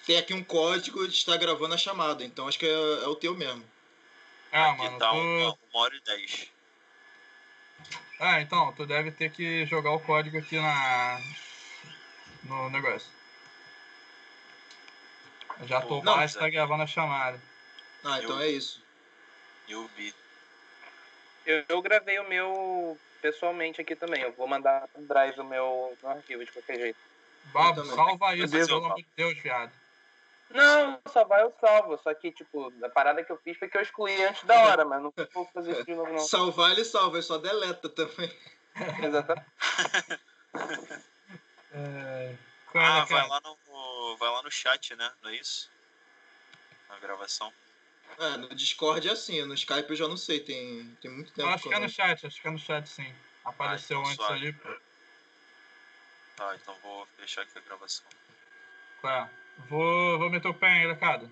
Tem aqui um código de estar gravando a chamada, então acho que é, é o teu mesmo. Ah, aqui mano. Tá tu... uma, uma hora e dez. Ah, então, tu deve ter que jogar o código aqui na. no negócio. Já tô baixo, tá gravando a chamada. Ah, então eu... é isso. Eu vi. Eu, eu gravei o meu pessoalmente aqui também. Eu vou mandar no drive o meu no arquivo de qualquer jeito. Bob, salva isso, pelo amor de Deus, viado. Não, salvar eu salvo. Só que, tipo, a parada que eu fiz foi que eu excluí antes da hora, mas não vou fazer isso de novo, não. Salvar ele salva, ele só deleta também. Exatamente. é... Ah, vai lá, no, vai lá no chat, né? Não é isso? Na gravação. É, no Discord é assim, no Skype eu já não sei, tem, tem muito tempo. acho que é no chat, acho que é no chat sim. Apareceu ah, então antes suave. ali. Tá, então vou fechar aqui a gravação. É, vou, vou meter o pé aí, recado.